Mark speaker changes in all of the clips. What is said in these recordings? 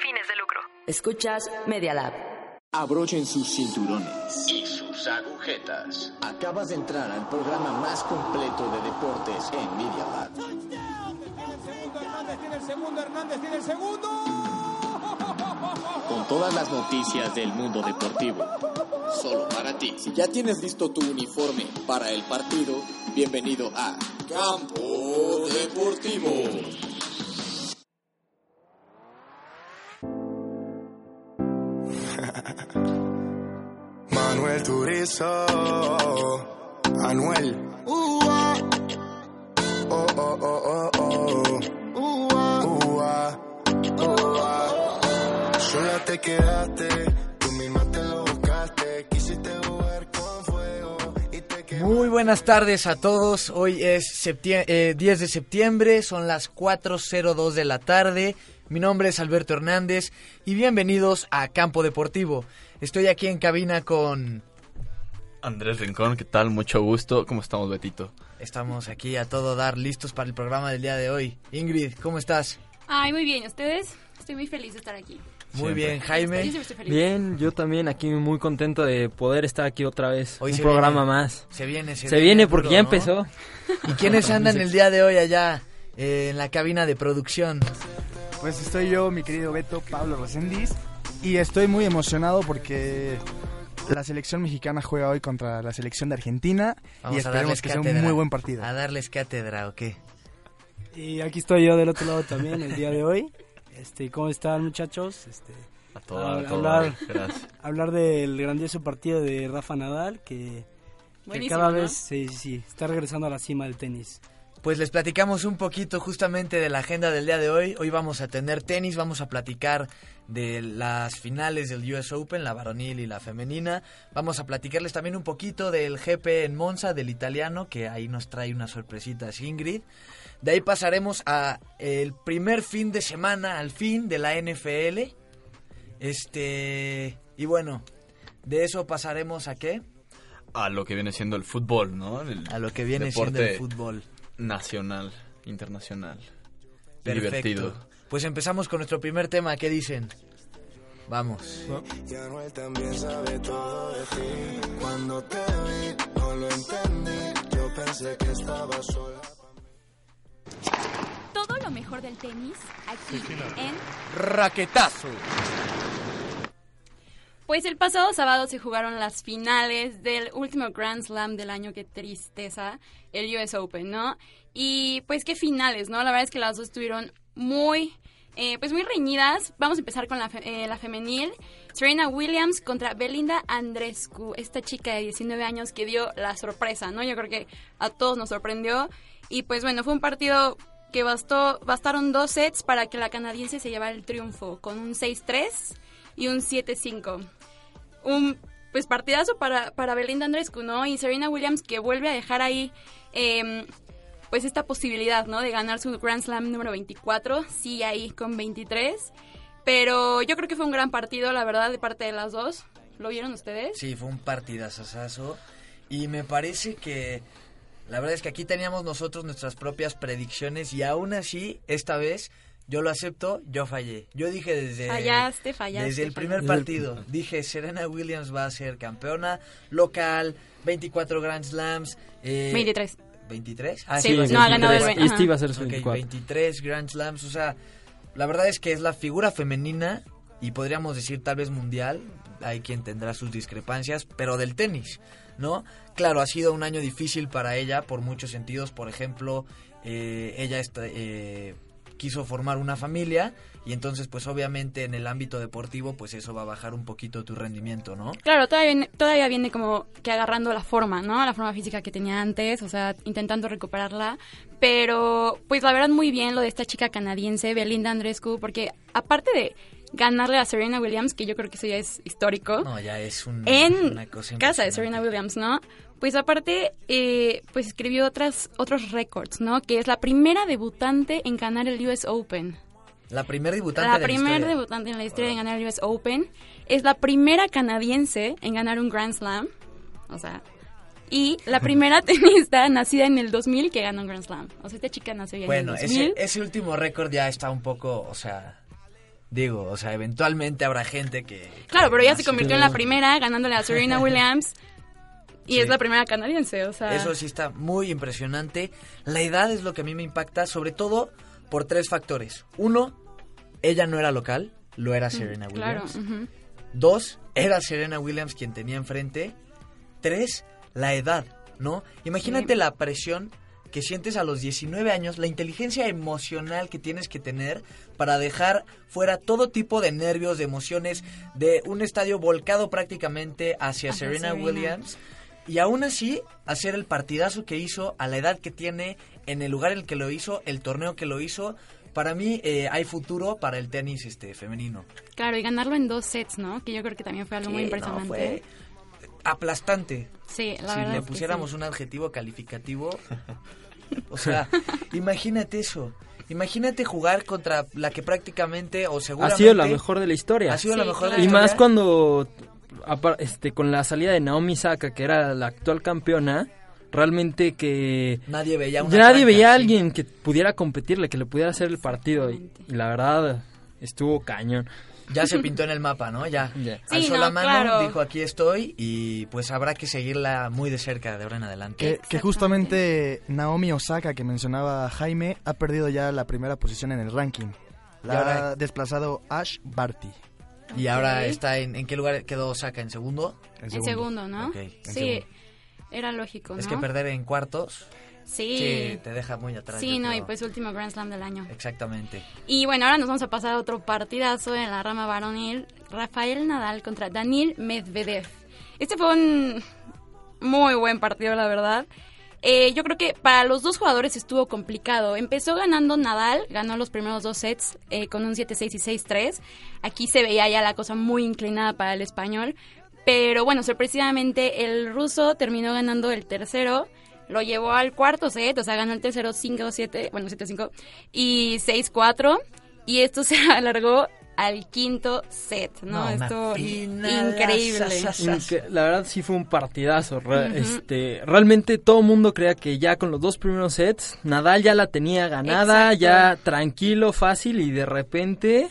Speaker 1: fines de lucro.
Speaker 2: Escuchas Media Lab.
Speaker 3: Abrochen sus cinturones
Speaker 4: y sus agujetas.
Speaker 3: Acabas de entrar al programa más completo de deportes en Media Lab.
Speaker 5: Hernández tiene el segundo, Hernández tiene el segundo.
Speaker 3: Con todas las noticias del mundo deportivo. Solo para ti. Si ya tienes listo tu uniforme para el partido, bienvenido a Campo Deportivo.
Speaker 6: Manuel Turizo, Anuel. Uh, oh, oh, oh, oh, Sola te quedaste, tú misma te lo buscaste, quisiste jugar con fuego y te
Speaker 7: Muy buenas tardes a todos, hoy es eh, 10 de septiembre, son las 4.02 de la tarde. Mi nombre es Alberto Hernández y bienvenidos a Campo Deportivo. Estoy aquí en cabina con...
Speaker 8: Andrés Rincón, ¿qué tal? Mucho gusto. ¿Cómo estamos, Betito?
Speaker 7: Estamos aquí a todo dar, listos para el programa del día de hoy. Ingrid, ¿cómo estás?
Speaker 9: Ay, muy bien. ¿Ustedes? Estoy muy feliz de estar aquí.
Speaker 7: Muy bien, Jaime.
Speaker 9: Yo siempre estoy feliz.
Speaker 10: Bien, yo también aquí muy contento de poder estar aquí otra vez.
Speaker 7: Hoy
Speaker 10: un programa
Speaker 7: viene,
Speaker 10: más.
Speaker 7: Se viene, se,
Speaker 10: Se viene porque
Speaker 7: duro,
Speaker 10: ya
Speaker 7: ¿no?
Speaker 10: empezó.
Speaker 7: ¿Y quiénes andan el día de hoy allá eh, en la cabina de producción?
Speaker 11: Pues estoy yo, mi querido Beto, Pablo Rosendiz, y estoy muy emocionado porque la selección mexicana juega hoy contra la selección de Argentina
Speaker 7: Vamos
Speaker 11: y
Speaker 7: a darles
Speaker 11: esperemos que sea un
Speaker 7: cátedra.
Speaker 11: muy buen partido.
Speaker 7: A darles cátedra, ¿o qué?
Speaker 12: Y aquí estoy yo del otro lado también el día de hoy. Este, ¿cómo están muchachos? Este,
Speaker 8: A todo,
Speaker 12: a- hablar, hablar del grandioso partido de Rafa Nadal que, que cada
Speaker 9: ¿no?
Speaker 12: vez sí, sí, sí, está regresando a la cima del tenis.
Speaker 7: Pues les platicamos un poquito justamente de la agenda del día de hoy. Hoy vamos a tener tenis, vamos a platicar de las finales del US Open, la varonil y la femenina. Vamos a platicarles también un poquito del GP en Monza, del italiano, que ahí nos trae unas sorpresitas Ingrid. De ahí pasaremos a el primer fin de semana, al fin, de la NFL. Este... Y bueno, de eso pasaremos a qué?
Speaker 8: A lo que viene siendo el fútbol, ¿no? El
Speaker 7: A lo que viene
Speaker 8: deporte
Speaker 7: siendo el fútbol.
Speaker 8: Nacional, internacional.
Speaker 7: Perfecto.
Speaker 8: Divertido.
Speaker 7: Pues empezamos con nuestro primer tema. ¿Qué dicen? Vamos.
Speaker 6: Y Anuel también sabe todo de ti. Cuando te vi, no lo entendí. Yo pensé que estaba sola.
Speaker 9: Todo lo mejor del tenis aquí en...
Speaker 7: Raquetazo.
Speaker 9: Pues el pasado sábado se jugaron las finales del último Grand Slam del año, qué tristeza, el US Open, ¿no? Y pues qué finales, ¿no? La verdad es que las dos estuvieron muy, eh, pues muy reñidas. Vamos a empezar con la, fe- eh, la femenil. Serena Williams contra Belinda Andrescu, esta chica de 19 años que dio la sorpresa, ¿no? Yo creo que a todos nos sorprendió. Y pues bueno, fue un partido que bastó, bastaron dos sets para que la canadiense se llevara el triunfo, con un 6-3 y un 7-5 un pues partidazo para, para Belinda Andrescu, ¿no? Y Serena Williams que vuelve a dejar ahí eh, pues esta posibilidad, ¿no? De ganar su Grand Slam número 24, sí ahí con 23, pero yo creo que fue un gran partido, la verdad, de parte de las dos. ¿Lo vieron ustedes?
Speaker 7: Sí, fue un partidazazazo. Y me parece que la verdad es que aquí teníamos nosotros nuestras propias predicciones y aún así, esta vez, yo lo acepto, yo fallé. Yo dije desde...
Speaker 9: Fallaste, fallaste.
Speaker 7: Desde el primer
Speaker 9: fallaste.
Speaker 7: partido, dije Serena Williams va a ser campeona local, 24 Grand Slams. eh,
Speaker 9: 23.
Speaker 7: ¿23?
Speaker 9: Sí, no, ha ganado el
Speaker 10: 23.
Speaker 9: ve-
Speaker 10: Este iba a ser su
Speaker 7: Ok,
Speaker 10: 24.
Speaker 7: 23 Grand Slams, o sea, la verdad es que es la figura femenina y podríamos decir tal vez mundial, hay quien tendrá sus discrepancias, pero del tenis, ¿no? Claro, ha sido un año difícil para ella por muchos sentidos, por ejemplo, eh, ella está, eh, quiso formar una familia y entonces pues obviamente en el ámbito deportivo pues eso va a bajar un poquito tu rendimiento, ¿no?
Speaker 9: Claro, todavía viene, todavía viene como que agarrando la forma, ¿no? La forma física que tenía antes, o sea, intentando recuperarla. Pero, pues la verdad, muy bien lo de esta chica canadiense, Belinda Andrescu, porque aparte de ganarle a Serena Williams, que yo creo que eso ya es histórico,
Speaker 7: No, ya es un,
Speaker 9: en
Speaker 7: una cosa
Speaker 9: casa de. Serena Williams, ¿no? Pues aparte, eh, pues escribió otras, otros récords, ¿no? Que es la primera debutante en ganar el US Open.
Speaker 7: La primer debutante
Speaker 9: La
Speaker 7: de la
Speaker 9: primera
Speaker 7: historia.
Speaker 9: debutante en la historia en ganar el US Open. Es la primera canadiense en ganar un Grand Slam. O sea, y la primera tenista nacida en el 2000 que ganó un Grand Slam. O sea, esta chica nació ya
Speaker 7: Bueno,
Speaker 9: en el 2000.
Speaker 7: ese, ese último récord ya está un poco, o sea, Digo, o sea, eventualmente habrá gente que...
Speaker 9: Claro, pero ya
Speaker 7: que
Speaker 9: se convirtió en la primera, ganándole a Serena Williams. Y
Speaker 7: Sí.
Speaker 9: es la primera canadiense, o sea...
Speaker 7: Eso sí está muy impresionante. La edad es lo que a mí me impacta, sobre todo por tres factores. Uno, ella no era local, lo era Serena
Speaker 9: Claro.
Speaker 7: Williams.
Speaker 9: ujú.
Speaker 7: Dos, era Serena Williams quien tenía enfrente. Tres, la edad, ¿no? Imagínate
Speaker 9: Sí.
Speaker 7: la presión que sientes a los 19 años, la inteligencia emocional que tienes que tener para dejar fuera todo tipo de nervios, de emociones, de un estadio volcado prácticamente hacia,
Speaker 9: Hacia
Speaker 7: Serena,
Speaker 9: Serena.
Speaker 7: Williams. Y aún así, hacer el partidazo que hizo a la edad que tiene, en el lugar en el que lo hizo, el torneo que lo hizo. Para mí eh, hay futuro para el tenis este femenino.
Speaker 9: Claro, y ganarlo en dos sets, ¿no? Que yo creo que también fue algo muy impresionante.
Speaker 7: no, fue aplastante.
Speaker 9: Sí, la
Speaker 7: si
Speaker 9: verdad
Speaker 7: le
Speaker 9: es que
Speaker 7: pusiéramos
Speaker 9: sí.
Speaker 7: un adjetivo calificativo, o sea, imagínate eso. Imagínate jugar contra la que prácticamente o
Speaker 10: Ha
Speaker 7: seguramente
Speaker 10: sido la mejor de la historia.
Speaker 7: Ha sido la mejor de la
Speaker 9: claro.
Speaker 10: Y
Speaker 7: historia.
Speaker 10: más cuando, este, con la salida de Naomi Saka, que era la actual campeona, realmente que
Speaker 7: nadie veía una
Speaker 10: nadie veía a
Speaker 7: sí.
Speaker 10: alguien que pudiera competirle, que le pudiera hacer el partido. Y, la verdad, estuvo cañón.
Speaker 7: Ya se pintó en el mapa, ¿no? Ya
Speaker 10: Ya.
Speaker 9: Sí,
Speaker 7: alzó
Speaker 9: no,
Speaker 7: la mano,
Speaker 9: claro.
Speaker 7: dijo aquí estoy y pues habrá que seguirla muy de cerca de ahora en adelante.
Speaker 11: Que, justamente Naomi Osaka, que mencionaba Jaime, ha perdido ya la primera posición en el ranking. La
Speaker 7: Y ahora-
Speaker 11: ha desplazado Ash Barty.
Speaker 7: Y ahora está en, ¿en qué lugar quedó Osaka? ¿En segundo?
Speaker 9: En segundo, ¿no?
Speaker 7: En
Speaker 9: sí,
Speaker 7: segundo.
Speaker 9: era lógico, ¿no?
Speaker 7: Es que perder en cuartos
Speaker 9: Sí.
Speaker 7: sí, te deja muy atrás.
Speaker 9: Sí, no, y pues último Grand Slam del año.
Speaker 7: Exactamente.
Speaker 9: Y bueno, ahora nos vamos a pasar a otro partidazo en la rama varonil. Rafael Nadal contra Daniil Medvedev. Este fue un muy buen partido, la verdad. Eh, yo creo que para los dos jugadores estuvo complicado. Empezó ganando Nadal, ganó los primeros dos sets eh, con un 7-6 y 6-3. Aquí se veía ya la cosa muy inclinada para el español. Pero bueno, sorpresivamente el ruso terminó ganando el tercero. Lo llevó al cuarto set, o sea, ganó el tercero 5-7, bueno, 7-5 y 6-4. Y esto se alargó al quinto set, ¿no? esto increíble.
Speaker 7: sa, sa, sa.
Speaker 10: Inque- La verdad sí fue un partidazo. re- este, realmente todo el mundo creía que ya con los dos primeros sets, Nadal ya la tenía ganada,
Speaker 9: Exacto.
Speaker 10: ya tranquilo, fácil y de repente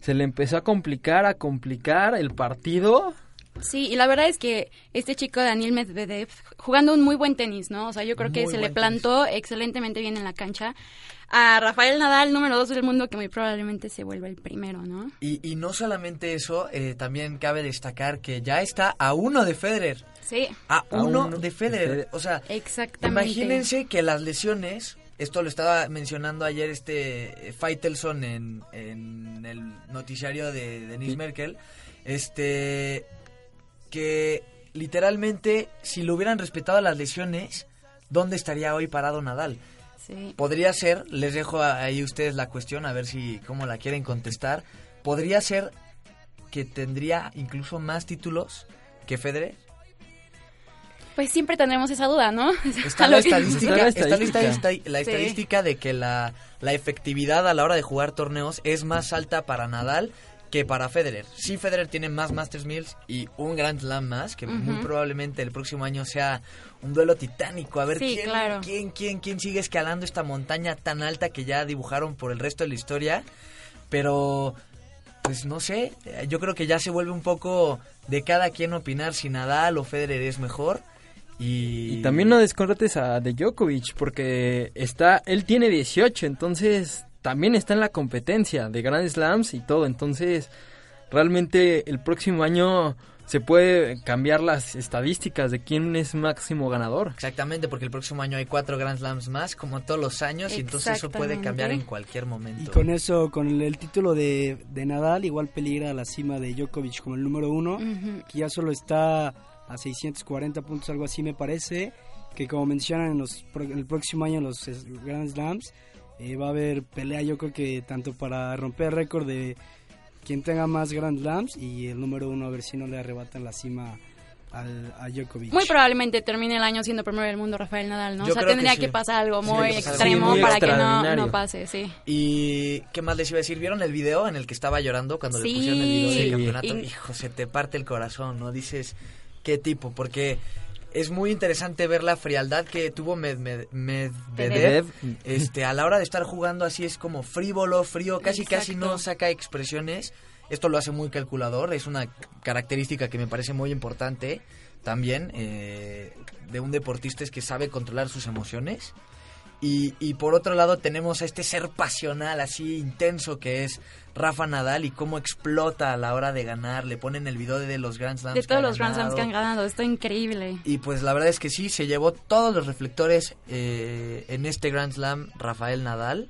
Speaker 10: se le empezó a complicar, a complicar el partido.
Speaker 9: Sí, y la verdad es que este chico Daniel Medvedev jugando un muy buen tenis, ¿no? O sea, yo creo que se le plantó excelentemente bien en la cancha a Rafael Nadal, número dos del mundo, que muy probablemente se vuelva el primero, ¿no?
Speaker 7: Y, y no solamente eso, eh, también cabe destacar que ya está a uno de Federer.
Speaker 9: Sí,
Speaker 7: A,
Speaker 10: A
Speaker 7: uno,
Speaker 10: uno
Speaker 7: de
Speaker 10: de
Speaker 7: Federer.
Speaker 10: Federer.
Speaker 7: O sea,
Speaker 9: exactamente.
Speaker 7: imagínense que las lesiones, esto lo estaba mencionando ayer este eh, Faitelson en, en el noticiario de Denise
Speaker 10: Sí.
Speaker 7: Merkel, este que literalmente si lo hubieran respetado las lesiones, ¿dónde estaría hoy parado Nadal?
Speaker 9: Sí.
Speaker 7: Podría ser, les dejo ahí ustedes la cuestión, a ver si cómo la quieren contestar. Podría ser que tendría incluso más títulos que Federer.
Speaker 9: Pues siempre tendremos esa duda, ¿no?
Speaker 7: Está la estadística,
Speaker 10: Está la
Speaker 7: está la
Speaker 10: estadística.
Speaker 7: estadística, la
Speaker 9: Sí.
Speaker 7: estadística de que la, la efectividad a la hora de jugar torneos es más alta para Nadal que para Federer. Sí, Federer tiene más Masters Mills y un Grand Slam más, que muy probablemente el próximo año sea un duelo titánico. A ver
Speaker 9: Sí,
Speaker 7: quién,
Speaker 9: claro.
Speaker 7: quién, quién, quién sigue escalando esta montaña tan alta que ya dibujaron por el resto de la historia. Pero, pues no sé, yo creo que ya se vuelve un poco de cada quien opinar si Nadal o Federer es mejor. Y,
Speaker 10: Y también no descontrates a de Djokovic porque está, él tiene 18, entonces también está en la competencia de Grand Slams y todo, entonces realmente el próximo año se puede cambiar las estadísticas de quién es máximo ganador.
Speaker 7: Exactamente, porque el próximo año hay cuatro Grand Slams más, como todos los años, y entonces eso puede cambiar en cualquier momento.
Speaker 12: Y con eso, con el, el título de, de Nadal, igual peligra la cima de Djokovic como el número uno, que ya solo está a 640 puntos, algo así me parece, que como mencionan en, los, en el próximo año los Grand Slams, eh, va a haber pelea yo creo que tanto para romper el récord de quien tenga más Grand Slams y el número uno a ver si no le arrebatan la cima al, a Djokovic.
Speaker 9: Muy probablemente termine el año siendo primero del mundo Rafael Nadal, ¿no?
Speaker 7: Yo
Speaker 9: o sea,
Speaker 7: que
Speaker 9: tendría
Speaker 7: sí.
Speaker 9: que, pasar algo muy extremo
Speaker 10: muy
Speaker 9: para que no, no pase, sí.
Speaker 7: ¿Y qué más les iba a decir? ¿Vieron el video en el que estaba llorando cuando
Speaker 9: Sí.
Speaker 7: le pusieron el video del campeonato?
Speaker 9: Y-
Speaker 7: Hijo, se te parte el corazón, ¿no? Dices, ¿qué tipo? Porque es muy interesante ver la frialdad que tuvo Med- Med- Medvedev este, a la hora de estar jugando así es como frívolo, frío, casi casi no saca expresiones. Esto lo hace muy calculador, es una característica que me parece muy importante también eh, de un deportista es que sabe controlar sus emociones. Y, y por otro lado tenemos a este ser pasional, así intenso que es Rafa Nadal y cómo explota a la hora de ganar. Le ponen el video de los Grand Slams.
Speaker 9: De
Speaker 7: que
Speaker 9: todos los Grand Slams que han
Speaker 7: ganado.
Speaker 9: está increíble.
Speaker 7: Y pues la verdad es que sí, se llevó todos los reflectores eh, en este Grand Slam Rafael Nadal.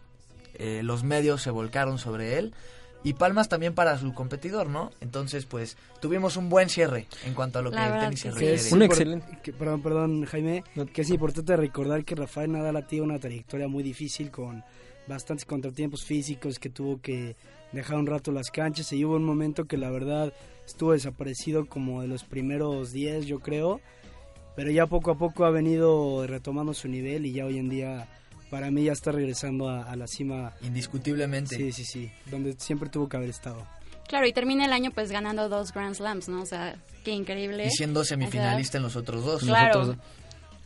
Speaker 7: Eh, los medios se volcaron sobre él. Y palmas también para su competidor, ¿no? Entonces, pues, tuvimos un buen cierre en cuanto a lo
Speaker 9: La
Speaker 7: que el tenis se refiere.
Speaker 12: es
Speaker 10: Un excelente.
Speaker 12: que- perdón, perdón, Jaime. Que es importante recordar que Rafael Nadal ha tenido una trayectoria muy difícil con bastantes contratiempos físicos que tuvo que dejar un rato las canchas y hubo un momento que la verdad estuvo desaparecido como de los primeros 10 yo creo pero ya poco a poco ha venido retomando su nivel y ya hoy en día para mí ya está regresando a, a la cima
Speaker 7: Indiscutiblemente.
Speaker 12: sí sí sí donde siempre tuvo que haber estado
Speaker 9: Claro, y termina el año pues ganando dos Grand Slams, ¿no? O sea, qué increíble.
Speaker 7: Y siendo
Speaker 9: O sea,
Speaker 7: semifinalista en los otros dos.
Speaker 9: Claro.
Speaker 7: Nosotros-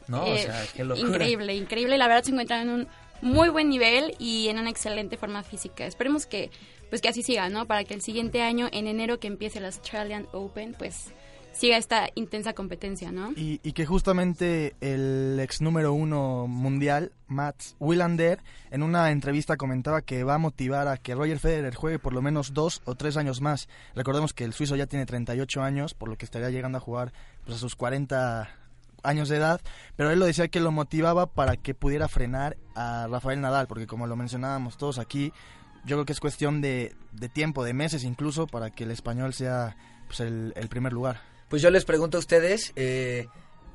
Speaker 7: ¿No? o
Speaker 9: Eh,
Speaker 7: sea, qué locura.
Speaker 9: Increíble, increíble. La verdad se encuentra en un muy buen nivel y en una excelente forma física. Esperemos que pues que así siga, ¿no? Para que el siguiente año, en enero que empiece el Australian Open, pues siga esta intensa competencia, ¿no?
Speaker 11: Y, y que justamente el ex número uno mundial, Mats Wilander, en una entrevista comentaba que va a motivar a que Roger Federer juegue por lo menos dos o tres años más. Recordemos que el suizo ya tiene 38 años, por lo que estaría llegando a jugar pues, a sus 40 años de edad, pero él lo decía que lo motivaba para que pudiera frenar a Rafael Nadal, porque como lo mencionábamos todos aquí, yo creo que es cuestión de, de tiempo, de meses incluso, para que el español sea pues, el, el primer lugar.
Speaker 7: Pues yo les pregunto a ustedes, eh,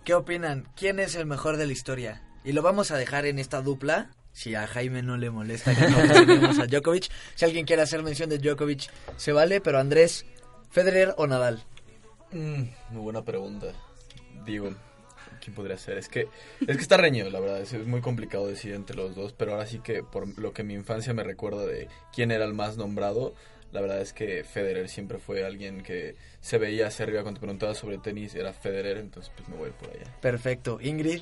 Speaker 7: ¿qué opinan? ¿Quién es el mejor de la historia? Y lo vamos a dejar en esta dupla, si a Jaime no le molesta que no a Djokovic. Si alguien quiere hacer mención de Djokovic, se vale, pero Andrés, ¿Federer o Nadal?
Speaker 8: Mm, muy buena pregunta. Digo, ¿quién podría ser? Es que es que está reñido, la verdad. Es, es muy complicado decir entre los dos, pero ahora sí que por lo que mi infancia me recuerda de quién era el más nombrado, la verdad es que Federer siempre fue alguien que se veía hacia arriba cuando te preguntabas sobre tenis, era Federer, entonces pues me voy por allá.
Speaker 7: Perfecto. Ingrid,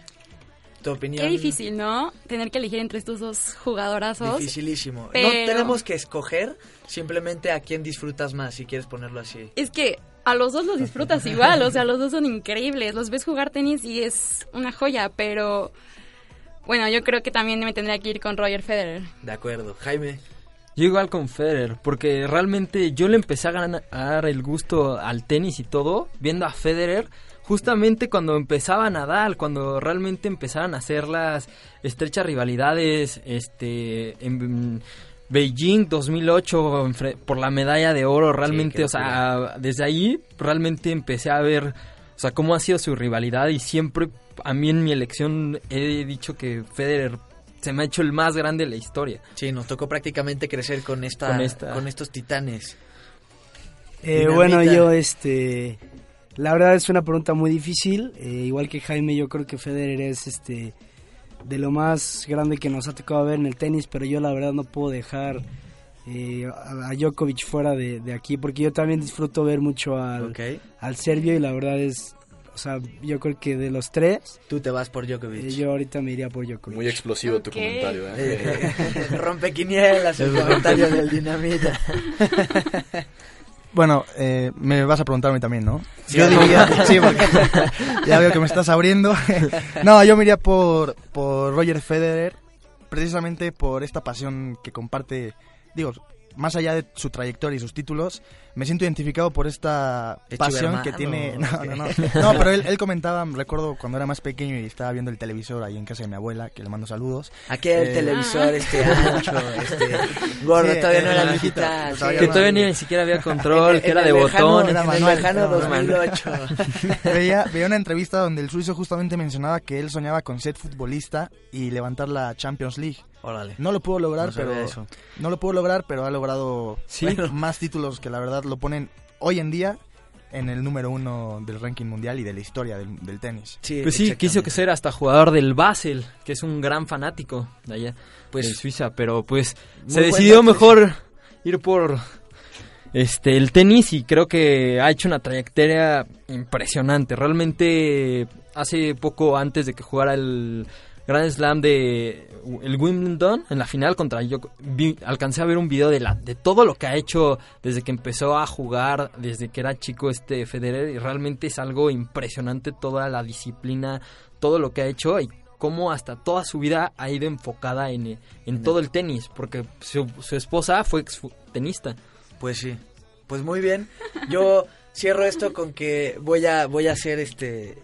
Speaker 7: tu opinión.
Speaker 9: Qué difícil, ¿no? Tener que elegir entre estos dos jugadorazos.
Speaker 7: Dificilísimo. No
Speaker 9: Pero-
Speaker 7: tenemos que escoger simplemente a quién disfrutas más, si quieres ponerlo así.
Speaker 9: Es que a los dos los disfrutas igual, o sea, los dos son increíbles. Los ves jugar tenis y es una joya, pero bueno, yo creo que también me tendría que ir con Roger Federer.
Speaker 7: De acuerdo. Jaime.
Speaker 10: Yo igual con Federer, porque realmente yo le empecé a ganar a dar el gusto al tenis y todo, viendo a Federer, justamente cuando empezaba Nadal, cuando realmente empezaban a hacer las estrechas rivalidades, este, en Beijing 2008 en fre- por la medalla de oro, realmente, o sea, desde ahí realmente empecé a ver, o sea, cómo ha sido su rivalidad y siempre a mí en mi elección he dicho que Federer se me ha hecho el más grande de la historia.
Speaker 7: Sí, nos tocó prácticamente crecer con esta,
Speaker 10: Con
Speaker 7: con,
Speaker 10: esta.
Speaker 7: estos titanes.
Speaker 12: Eh, bueno, yo, este, la verdad es una pregunta muy difícil. eh, igual que Jaime, yo creo que Federer es, este, de lo más grande que nos ha tocado ver en el tenis, pero yo la verdad no puedo dejar eh, a, Djokovic fuera de, de aquí, porque yo también disfruto ver mucho al,
Speaker 7: Ok.
Speaker 12: al serbio y la verdad es, o sea, yo creo que de los tres,
Speaker 7: Tú te vas por Djokovic.
Speaker 12: eh, yo ahorita me iría por Djokovic.
Speaker 8: Muy explosivo tu comentario, ¿eh?
Speaker 7: Eh, rompe quinielas el comentario del dinamita.
Speaker 11: Bueno, eh, me vas a preguntar a mí también, ¿no?
Speaker 7: Sí,
Speaker 11: yo diría, sí, porque ya veo que me estás abriendo. no, yo me iría por, por Roger Federer, precisamente por esta pasión que comparte, digo, más allá de su trayectoria y sus títulos, me siento identificado por esta
Speaker 7: ¿Es
Speaker 11: pasión que tiene... No, no, no. No, pero él, él comentaba, recuerdo cuando era más pequeño y estaba viendo el televisor ahí en casa de mi abuela, que le mando saludos.
Speaker 7: Aquí el
Speaker 11: Eh,
Speaker 7: televisor este ancho, este gordo,
Speaker 11: Sí,
Speaker 7: todavía no
Speaker 11: eh,
Speaker 7: era
Speaker 11: la
Speaker 7: digital. sí.
Speaker 11: todavía
Speaker 10: Que
Speaker 11: no.
Speaker 10: todavía ni siquiera había control,
Speaker 7: En-
Speaker 10: que
Speaker 7: en
Speaker 10: era de botón.
Speaker 11: era manual. No,
Speaker 7: 2008.
Speaker 11: veía, veía una entrevista donde el suizo justamente mencionaba que él soñaba con ser futbolista y levantar la Champions League.
Speaker 7: Órale.
Speaker 11: No lo pudo lograr,
Speaker 7: No
Speaker 11: pero
Speaker 7: eso.
Speaker 11: no lo pudo lograr, pero ha logrado
Speaker 10: Sí.
Speaker 11: más títulos que la verdad lo ponen hoy en día en el número uno del ranking mundial y de la historia del, del tenis.
Speaker 7: Sí,
Speaker 10: Pues sí, quiso que ser hasta jugador del Basel, que es un gran fanático de allá,
Speaker 7: Pues-
Speaker 10: de Suiza, pero pues se decidió mejor ir por este el tenis y creo que ha hecho una trayectoria impresionante. Realmente hace poco antes de que jugara el Grand Slam de el Wimbledon en la final contra Djoko- vi- alcancé a ver un video de la de todo lo que ha hecho desde que empezó a jugar desde que era chico este Federer y realmente es algo impresionante toda la disciplina todo lo que ha hecho y cómo hasta toda su vida ha ido enfocada en, en todo el tenis porque su, su esposa fue ex tenista
Speaker 7: Pues sí. Pues muy bien. Yo cierro esto con que voy a voy a hacer este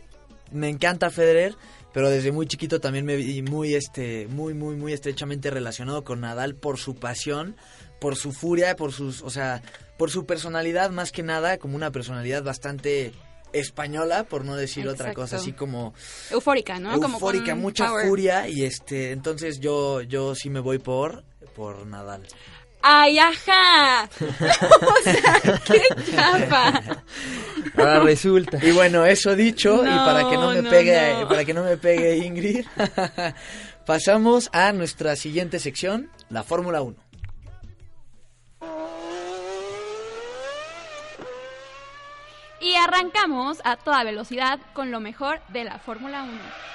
Speaker 7: me encanta Federer, pero desde muy chiquito también me vi muy este muy muy muy estrechamente relacionado con Nadal por su pasión, por su furia, por sus, o sea, por su personalidad más que nada, como una personalidad bastante española, por no decir otra cosa, así como
Speaker 9: Eufórica, ¿no?
Speaker 7: Eufórica, mucha
Speaker 9: power.
Speaker 7: furia y este, entonces yo yo sí me voy por por Nadal.
Speaker 9: ¡Ay, ajá! o sea, qué chafa.
Speaker 10: ahora resulta
Speaker 7: Y bueno, eso dicho, y para que no me
Speaker 9: no,
Speaker 7: pegue,
Speaker 9: no.
Speaker 7: para que no me pegue Ingrid, pasamos a nuestra siguiente sección, la Fórmula 1.
Speaker 9: Y arrancamos a toda velocidad con lo mejor de la Fórmula 1.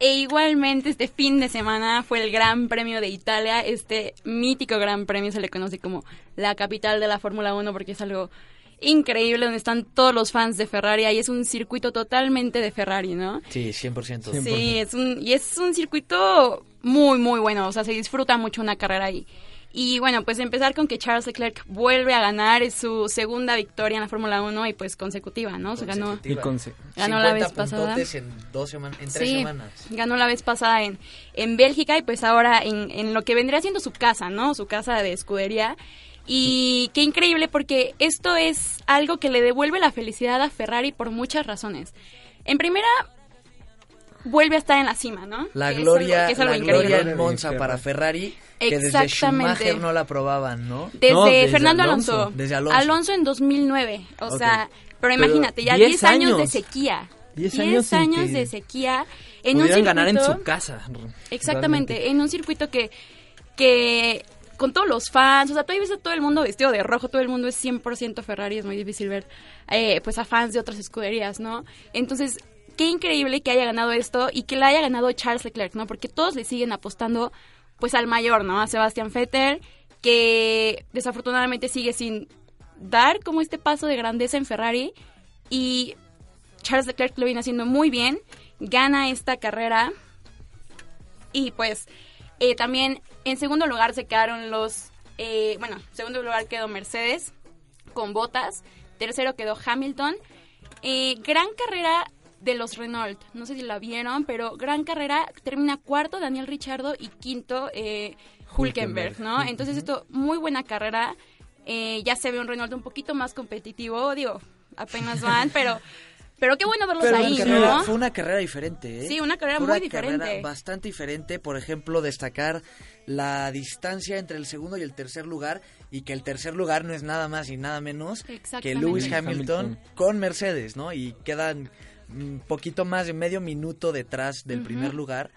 Speaker 9: E igualmente este fin de semana fue el Gran Premio de Italia, este mítico Gran Premio se le conoce como la capital de la Fórmula 1 porque es algo increíble donde están todos los fans de Ferrari y es un circuito totalmente de Ferrari, ¿no?
Speaker 7: Sí, 100%.
Speaker 9: Sí, es un, y es un circuito muy, muy bueno. O sea, se disfruta mucho una carrera ahí. Y bueno, pues empezar con que Charles Leclerc vuelve a ganar, es su segunda victoria en la Fórmula 1 y pues consecutiva, ¿no? Ganó,
Speaker 10: y conse-
Speaker 9: ganó la
Speaker 7: 50
Speaker 9: vez pasada.
Speaker 7: en dos semanas, en tres
Speaker 9: Sí,
Speaker 7: semanas.
Speaker 9: ganó la vez pasada en, en Bélgica y pues ahora en, en lo que vendría siendo su casa, ¿no? Su casa de escudería. Y qué increíble porque esto es algo que le devuelve la felicidad a Ferrari por muchas razones. En primera, vuelve a estar en la cima, ¿no?
Speaker 7: La
Speaker 9: Que es
Speaker 7: gloria,
Speaker 9: algo- que es algo
Speaker 7: la
Speaker 9: increíble.
Speaker 7: gloria en Monza para Ferrari, que desde
Speaker 9: Exactamente.
Speaker 7: Schumacher no la probaban, ¿no?
Speaker 9: Desde,
Speaker 10: No, desde
Speaker 9: Fernando
Speaker 10: Alonso.
Speaker 9: Alonso.
Speaker 7: Desde Alonso.
Speaker 9: en 2009. O sea, pero imagínate, ya
Speaker 10: 10
Speaker 9: 10 años, de sequía.
Speaker 10: 10
Speaker 9: 10
Speaker 10: años
Speaker 9: de sequía. En un
Speaker 10: pudieran ganar en
Speaker 9: circuito-
Speaker 10: su casa
Speaker 9: Exactamente,
Speaker 10: realmente.
Speaker 9: en un circuito que, que con todos los fans, o sea, tú ves a todo el mundo vestido de rojo, todo el mundo es 100% Ferrari, es muy difícil ver eh, pues a fans de otras escuderías, ¿no? Entonces, qué increíble que haya ganado esto y que la haya ganado Charles Leclerc, ¿no? Porque todos le siguen apostando pues al mayor, ¿no? A Sebastián Vettel, que desafortunadamente sigue sin dar como este paso de grandeza en Ferrari. Y Charles Leclerc lo viene haciendo muy bien, gana esta carrera. Y pues eh, también en segundo lugar se quedaron los, eh, bueno, en segundo lugar quedó Mercedes con botas, tercero quedó Hamilton, Eh, gran carrera de los Renault, no sé si la vieron, pero gran carrera, termina cuarto Daniel Richardo y quinto eh, Hulkenberg, ¿no? Entonces esto, muy buena carrera, eh, ya se ve un Renault un poquito más competitivo, digo, apenas van, pero... Pero qué bueno verlos
Speaker 7: Pero
Speaker 9: ahí,
Speaker 7: una carrera-
Speaker 9: ¿no?
Speaker 7: fue una carrera diferente, ¿eh?
Speaker 9: Sí, una carrera
Speaker 7: Fue
Speaker 9: muy
Speaker 7: una
Speaker 9: diferente.
Speaker 7: carrera bastante diferente. Por ejemplo, destacar la distancia entre el segundo y el tercer lugar y que el tercer lugar no es nada más y nada menos que. Lewis Hamilton,
Speaker 10: Hamilton.
Speaker 7: con Mercedes, ¿no? Y quedan un poquito más de medio minuto detrás del primer lugar,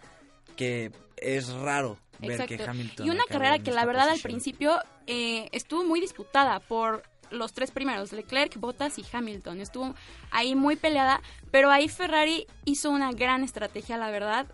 Speaker 7: que es raro ver
Speaker 9: Exacto.
Speaker 7: que Hamilton.
Speaker 9: Y una carrera que la verdad al principio eh, estuvo muy disputada por los tres primeros, Leclerc, Bottas y Hamilton. Estuvo ahí muy peleada, pero ahí Ferrari hizo una gran estrategia, la verdad.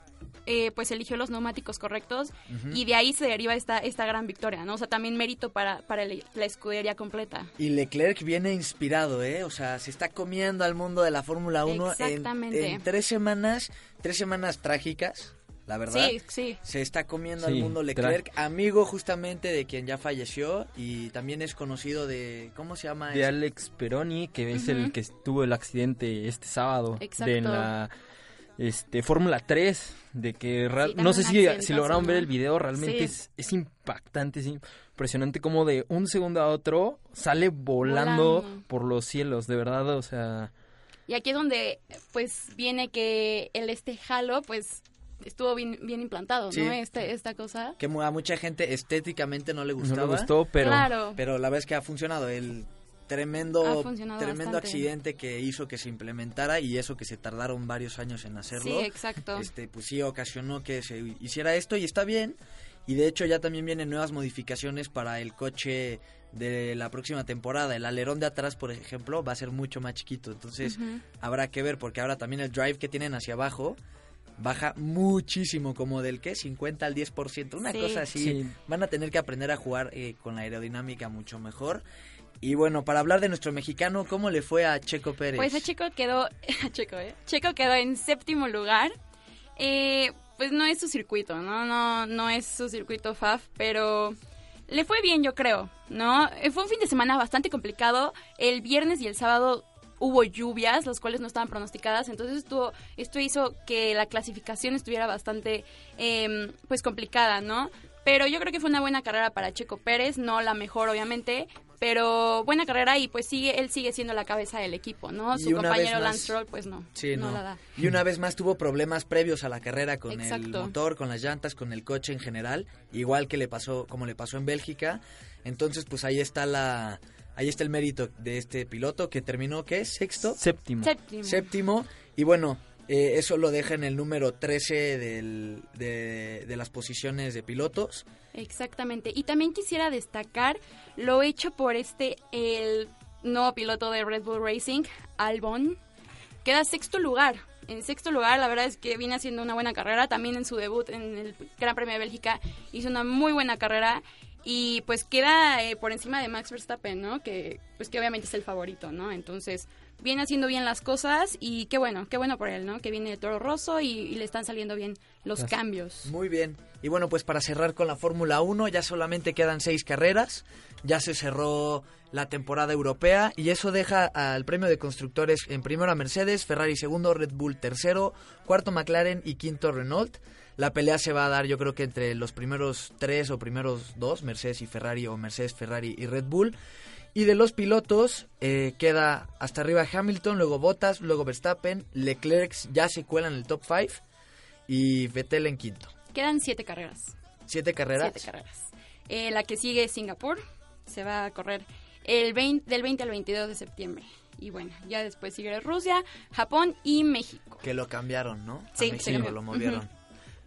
Speaker 9: Eh, pues eligió los neumáticos correctos y de ahí se deriva esta, esta gran victoria, ¿no? O sea, también mérito para, para el- la escudería completa.
Speaker 7: Y Leclerc viene inspirado, ¿eh? O sea, se está comiendo al mundo de la Fórmula 1 en,
Speaker 9: Exactamente.
Speaker 7: en tres semanas, tres semanas trágicas, la verdad.
Speaker 9: Sí, sí.
Speaker 7: Se está comiendo
Speaker 10: Sí,
Speaker 7: al mundo Leclerc, amigo justamente de quien ya falleció y también es conocido de, ¿cómo se llama?
Speaker 10: de Alex Peroni, que es el que tuvo el accidente este sábado
Speaker 9: Exacto.
Speaker 10: de la este Fórmula 3, de que real- no sé si, si lograron ver
Speaker 9: ¿no?
Speaker 10: el video, realmente
Speaker 9: Sí.
Speaker 10: es, es impactante, es impresionante como de un segundo a otro sale volando,
Speaker 9: Volando.
Speaker 10: por los cielos, de verdad, o sea,
Speaker 9: Y aquí es donde, pues, viene que el este halo, pues, estuvo bien, bien implantado,
Speaker 7: Sí.
Speaker 9: ¿no? Este, esta cosa.
Speaker 7: Que a mucha gente estéticamente no le
Speaker 10: no
Speaker 7: gustaba.
Speaker 10: me gustó, pero
Speaker 9: claro.
Speaker 7: Pero la verdad es que ha funcionado el tremendo tremendo
Speaker 9: bastante.
Speaker 7: accidente que hizo que se implementara y eso que se tardaron varios años en hacerlo.
Speaker 9: Sí, exacto.
Speaker 7: Este pues sí ocasionó que se hiciera esto y está bien. y de hecho ya también vienen nuevas modificaciones para el coche de la próxima temporada. El alerón de atrás, por ejemplo, va a ser mucho más chiquito, entonces habrá que ver porque ahora también el drive que tienen hacia abajo baja muchísimo, como del que 50 al 10%, una
Speaker 9: Sí.
Speaker 7: cosa así.
Speaker 10: Sí.
Speaker 7: Van a tener que aprender a jugar eh, con la aerodinámica mucho mejor. Y bueno, para hablar de nuestro mexicano, ¿cómo le fue a Checo Pérez?
Speaker 9: Pues a Checo quedó, Checo, ¿eh? Checo quedó en séptimo lugar. Eh, pues no es su circuito, ¿no? No, no es su circuito FAF, pero le fue bien, yo creo, ¿no? Eh, Fue un fin de semana bastante complicado. El viernes y el sábado hubo lluvias, las cuales no estaban pronosticadas, entonces estuvo, esto hizo que la clasificación estuviera bastante, em, pues, complicada, ¿no? Pero yo creo que fue una buena carrera para Checo Pérez, no la mejor, obviamente, pero buena carrera y pues sigue, él sigue siendo la cabeza del equipo, ¿no? Su compañero
Speaker 7: más-
Speaker 9: Lance Stroll, pues no,
Speaker 7: Sí,
Speaker 9: no
Speaker 7: no.
Speaker 9: la da.
Speaker 7: Y una vez más tuvo problemas previos a la carrera con el motor, con las llantas, con el coche en general, igual que le pasó, como le pasó en Bélgica. Entonces, pues ahí está la, ahí está el mérito de este piloto que terminó, ¿qué? Sexto,
Speaker 10: Séptimo.
Speaker 9: Séptimo.
Speaker 7: séptimo. Y bueno, eh, eso lo deja en el número 13 del- de, de las posiciones de pilotos.
Speaker 9: Exactamente. Y también quisiera destacar lo hecho por este, el nuevo piloto de Red Bull Racing, Albon. Queda sexto lugar. En sexto lugar, la verdad es que viene haciendo una buena carrera. También en su debut en el Gran Premio de Bélgica hizo una muy buena carrera. Y pues queda eh, por encima de Max Verstappen, ¿no? Que pues que obviamente es el favorito, ¿no? Entonces viene haciendo bien las cosas y qué bueno, qué bueno por él, ¿no? Que viene de Toro Rosso y, y le están saliendo bien los
Speaker 7: Gracias.
Speaker 9: cambios.
Speaker 7: Muy bien. Y bueno, pues para cerrar con la Fórmula 1, ya solamente quedan seis carreras. Ya se cerró la temporada europea y eso deja al premio de constructores en primero a Mercedes, Ferrari segundo, Red Bull tercero, cuarto McLaren y quinto Renault. La pelea se va a dar yo creo que entre los primeros tres o primeros dos, Mercedes y Ferrari o Mercedes, Ferrari y Red Bull. Y de los pilotos eh, queda hasta arriba Hamilton, luego Bottas, luego Verstappen, Leclerc ya se cuela en el top 5 y Vettel en quinto.
Speaker 9: Quedan siete carreras.
Speaker 7: Siete carreras.
Speaker 9: Siete carreras. Eh, la que sigue es Singapur. Se va a correr el 20, del 20 al 22 de septiembre. Y bueno, ya después sigue Rusia, Japón y México.
Speaker 7: Que lo cambiaron, ¿no? A
Speaker 9: Sí,
Speaker 7: México
Speaker 9: cambió.
Speaker 7: lo movieron.
Speaker 9: Sí,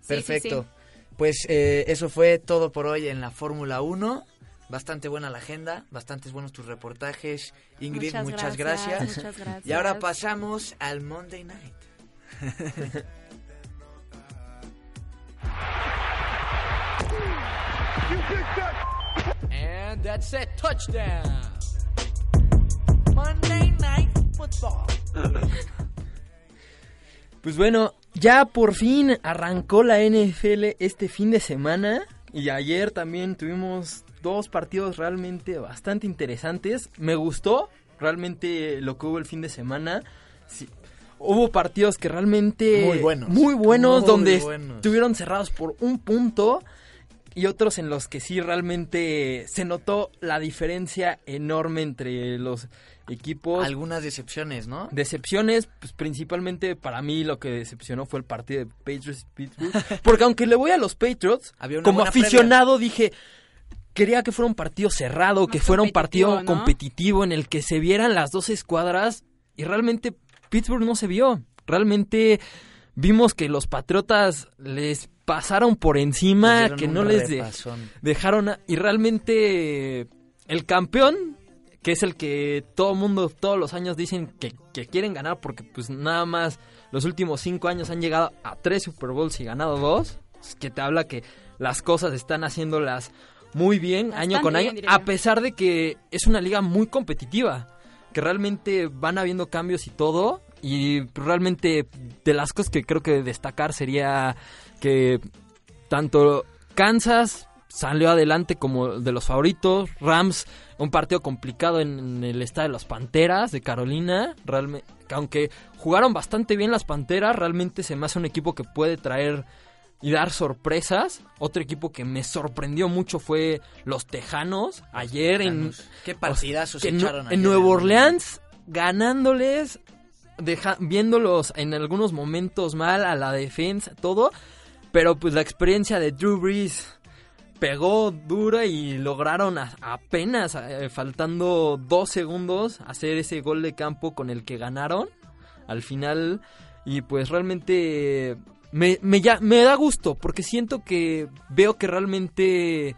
Speaker 7: Perfecto.
Speaker 9: sí,
Speaker 7: Pues eh, eso fue todo por hoy en la Fórmula 1. Bastante buena la agenda, bastantes buenos tus reportajes. Ingrid, muchas,
Speaker 9: Muchas
Speaker 7: gracias.
Speaker 9: gracias, muchas gracias.
Speaker 7: Y ahora pasamos al Monday Night.
Speaker 5: And that's it. Touchdown. Monday Night Football.
Speaker 10: Pues bueno, ya por fin arrancó la NFL este fin de semana y ayer también tuvimos dos partidos realmente bastante interesantes. Me gustó realmente lo que hubo el fin de semana. Sí, hubo partidos que realmente
Speaker 7: Muy buenos.
Speaker 10: muy buenos
Speaker 7: Muy
Speaker 10: donde
Speaker 7: buenos.
Speaker 10: estuvieron cerrados por un punto y otros en los que sí realmente se notó la diferencia enorme entre los equipos.
Speaker 7: Algunas decepciones, ¿no?
Speaker 10: Decepciones, pues principalmente para mí lo que decepcionó fue el partido de Patriots y Pittsburgh. Porque aunque le voy a los Patriots, como aficionado dije, quería que fuera un partido cerrado, que fuera un partido
Speaker 9: competitivo, ¿no?
Speaker 10: competitivo en el que se vieran las dos escuadras y realmente Pittsburgh no se vio. Realmente vimos que los Patriotas les pasaron por encima, que no les de- dejaron a- y realmente el campeón que es el que todo mundo todos los años dicen que, que quieren ganar porque pues nada más los últimos cinco años han llegado a tres Super Bowls y ganado dos. Es que te habla que las cosas están haciéndolas muy bien año con año
Speaker 9: bien,
Speaker 10: a pesar de que es una liga muy competitiva que realmente van habiendo cambios y todo y realmente de las cosas que creo que destacar sería que tanto Kansas salió adelante como de los favoritos, Rams un partido complicado en, en el estadio de las Panteras de Carolina, realmente aunque jugaron bastante bien las Panteras, realmente se me hace un equipo que puede traer y dar sorpresas. Otro equipo que me sorprendió mucho fue los Tejanos. Ayer en
Speaker 7: Qué partidazos
Speaker 10: que en,
Speaker 7: echaron
Speaker 10: en
Speaker 7: ayer
Speaker 10: Nueva
Speaker 7: en-
Speaker 10: Orleans ganándoles, deja- viéndolos en algunos momentos mal a la defensa, todo, pero pues la experiencia de Drew Brees pegó dura y lograron apenas eh, faltando dos segundos hacer ese gol de campo con el que ganaron al final y pues realmente me, me, ya- me da gusto porque siento que veo que realmente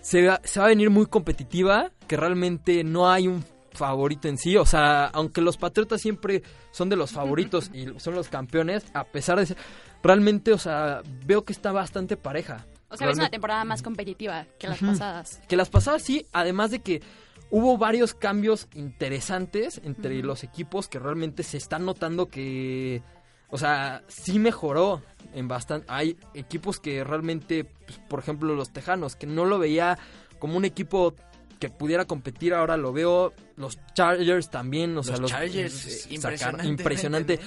Speaker 10: se va, se va a venir muy competitiva, que realmente no hay un favorito en sí, o sea, aunque los Patriotas siempre son de los favoritos y son los campeones, a pesar de ser, realmente, o sea, veo que está bastante pareja.
Speaker 9: O sea, es una temporada más competitiva que las pasadas.
Speaker 10: que las pasadas sí, además de que hubo varios cambios interesantes entre los equipos que realmente se están notando que, o sea, sí mejoró en bastante. Hay equipos que realmente, pues, por ejemplo, los Tejanos, que no lo veía como un equipo que pudiera competir, ahora lo veo. Los Chargers también, o sea,
Speaker 7: Los
Speaker 10: los
Speaker 7: Chargers,
Speaker 10: eh,
Speaker 7: impresionantemente,
Speaker 10: impresionante.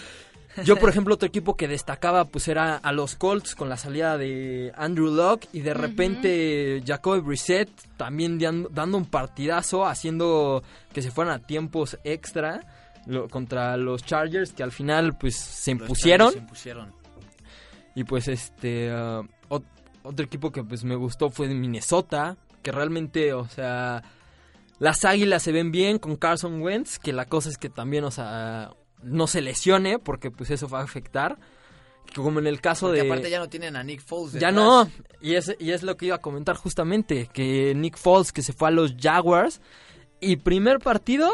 Speaker 10: Yo, por ejemplo, otro equipo que destacaba, pues era a los Colts con la salida de Andrew Locke y de repente Jacoby Brissett también dan- dando un partidazo, haciendo que se fueran a tiempos extra lo- contra los Chargers que al final pues se impusieron.
Speaker 7: Se impusieron.
Speaker 10: Y pues este ot- otro equipo que pues me gustó fue Minnesota, que realmente, o sea, las Águilas se ven bien con Carson Wentz, que la cosa es que también, o sea, no se lesione porque pues eso va a afectar. Como en el caso
Speaker 7: Porque
Speaker 10: de
Speaker 7: aparte ya no tienen a Nick Foles.
Speaker 10: ya no, y es, y es lo que iba a comentar justamente, que Nick Foles que se fue a los Jaguars y primer partido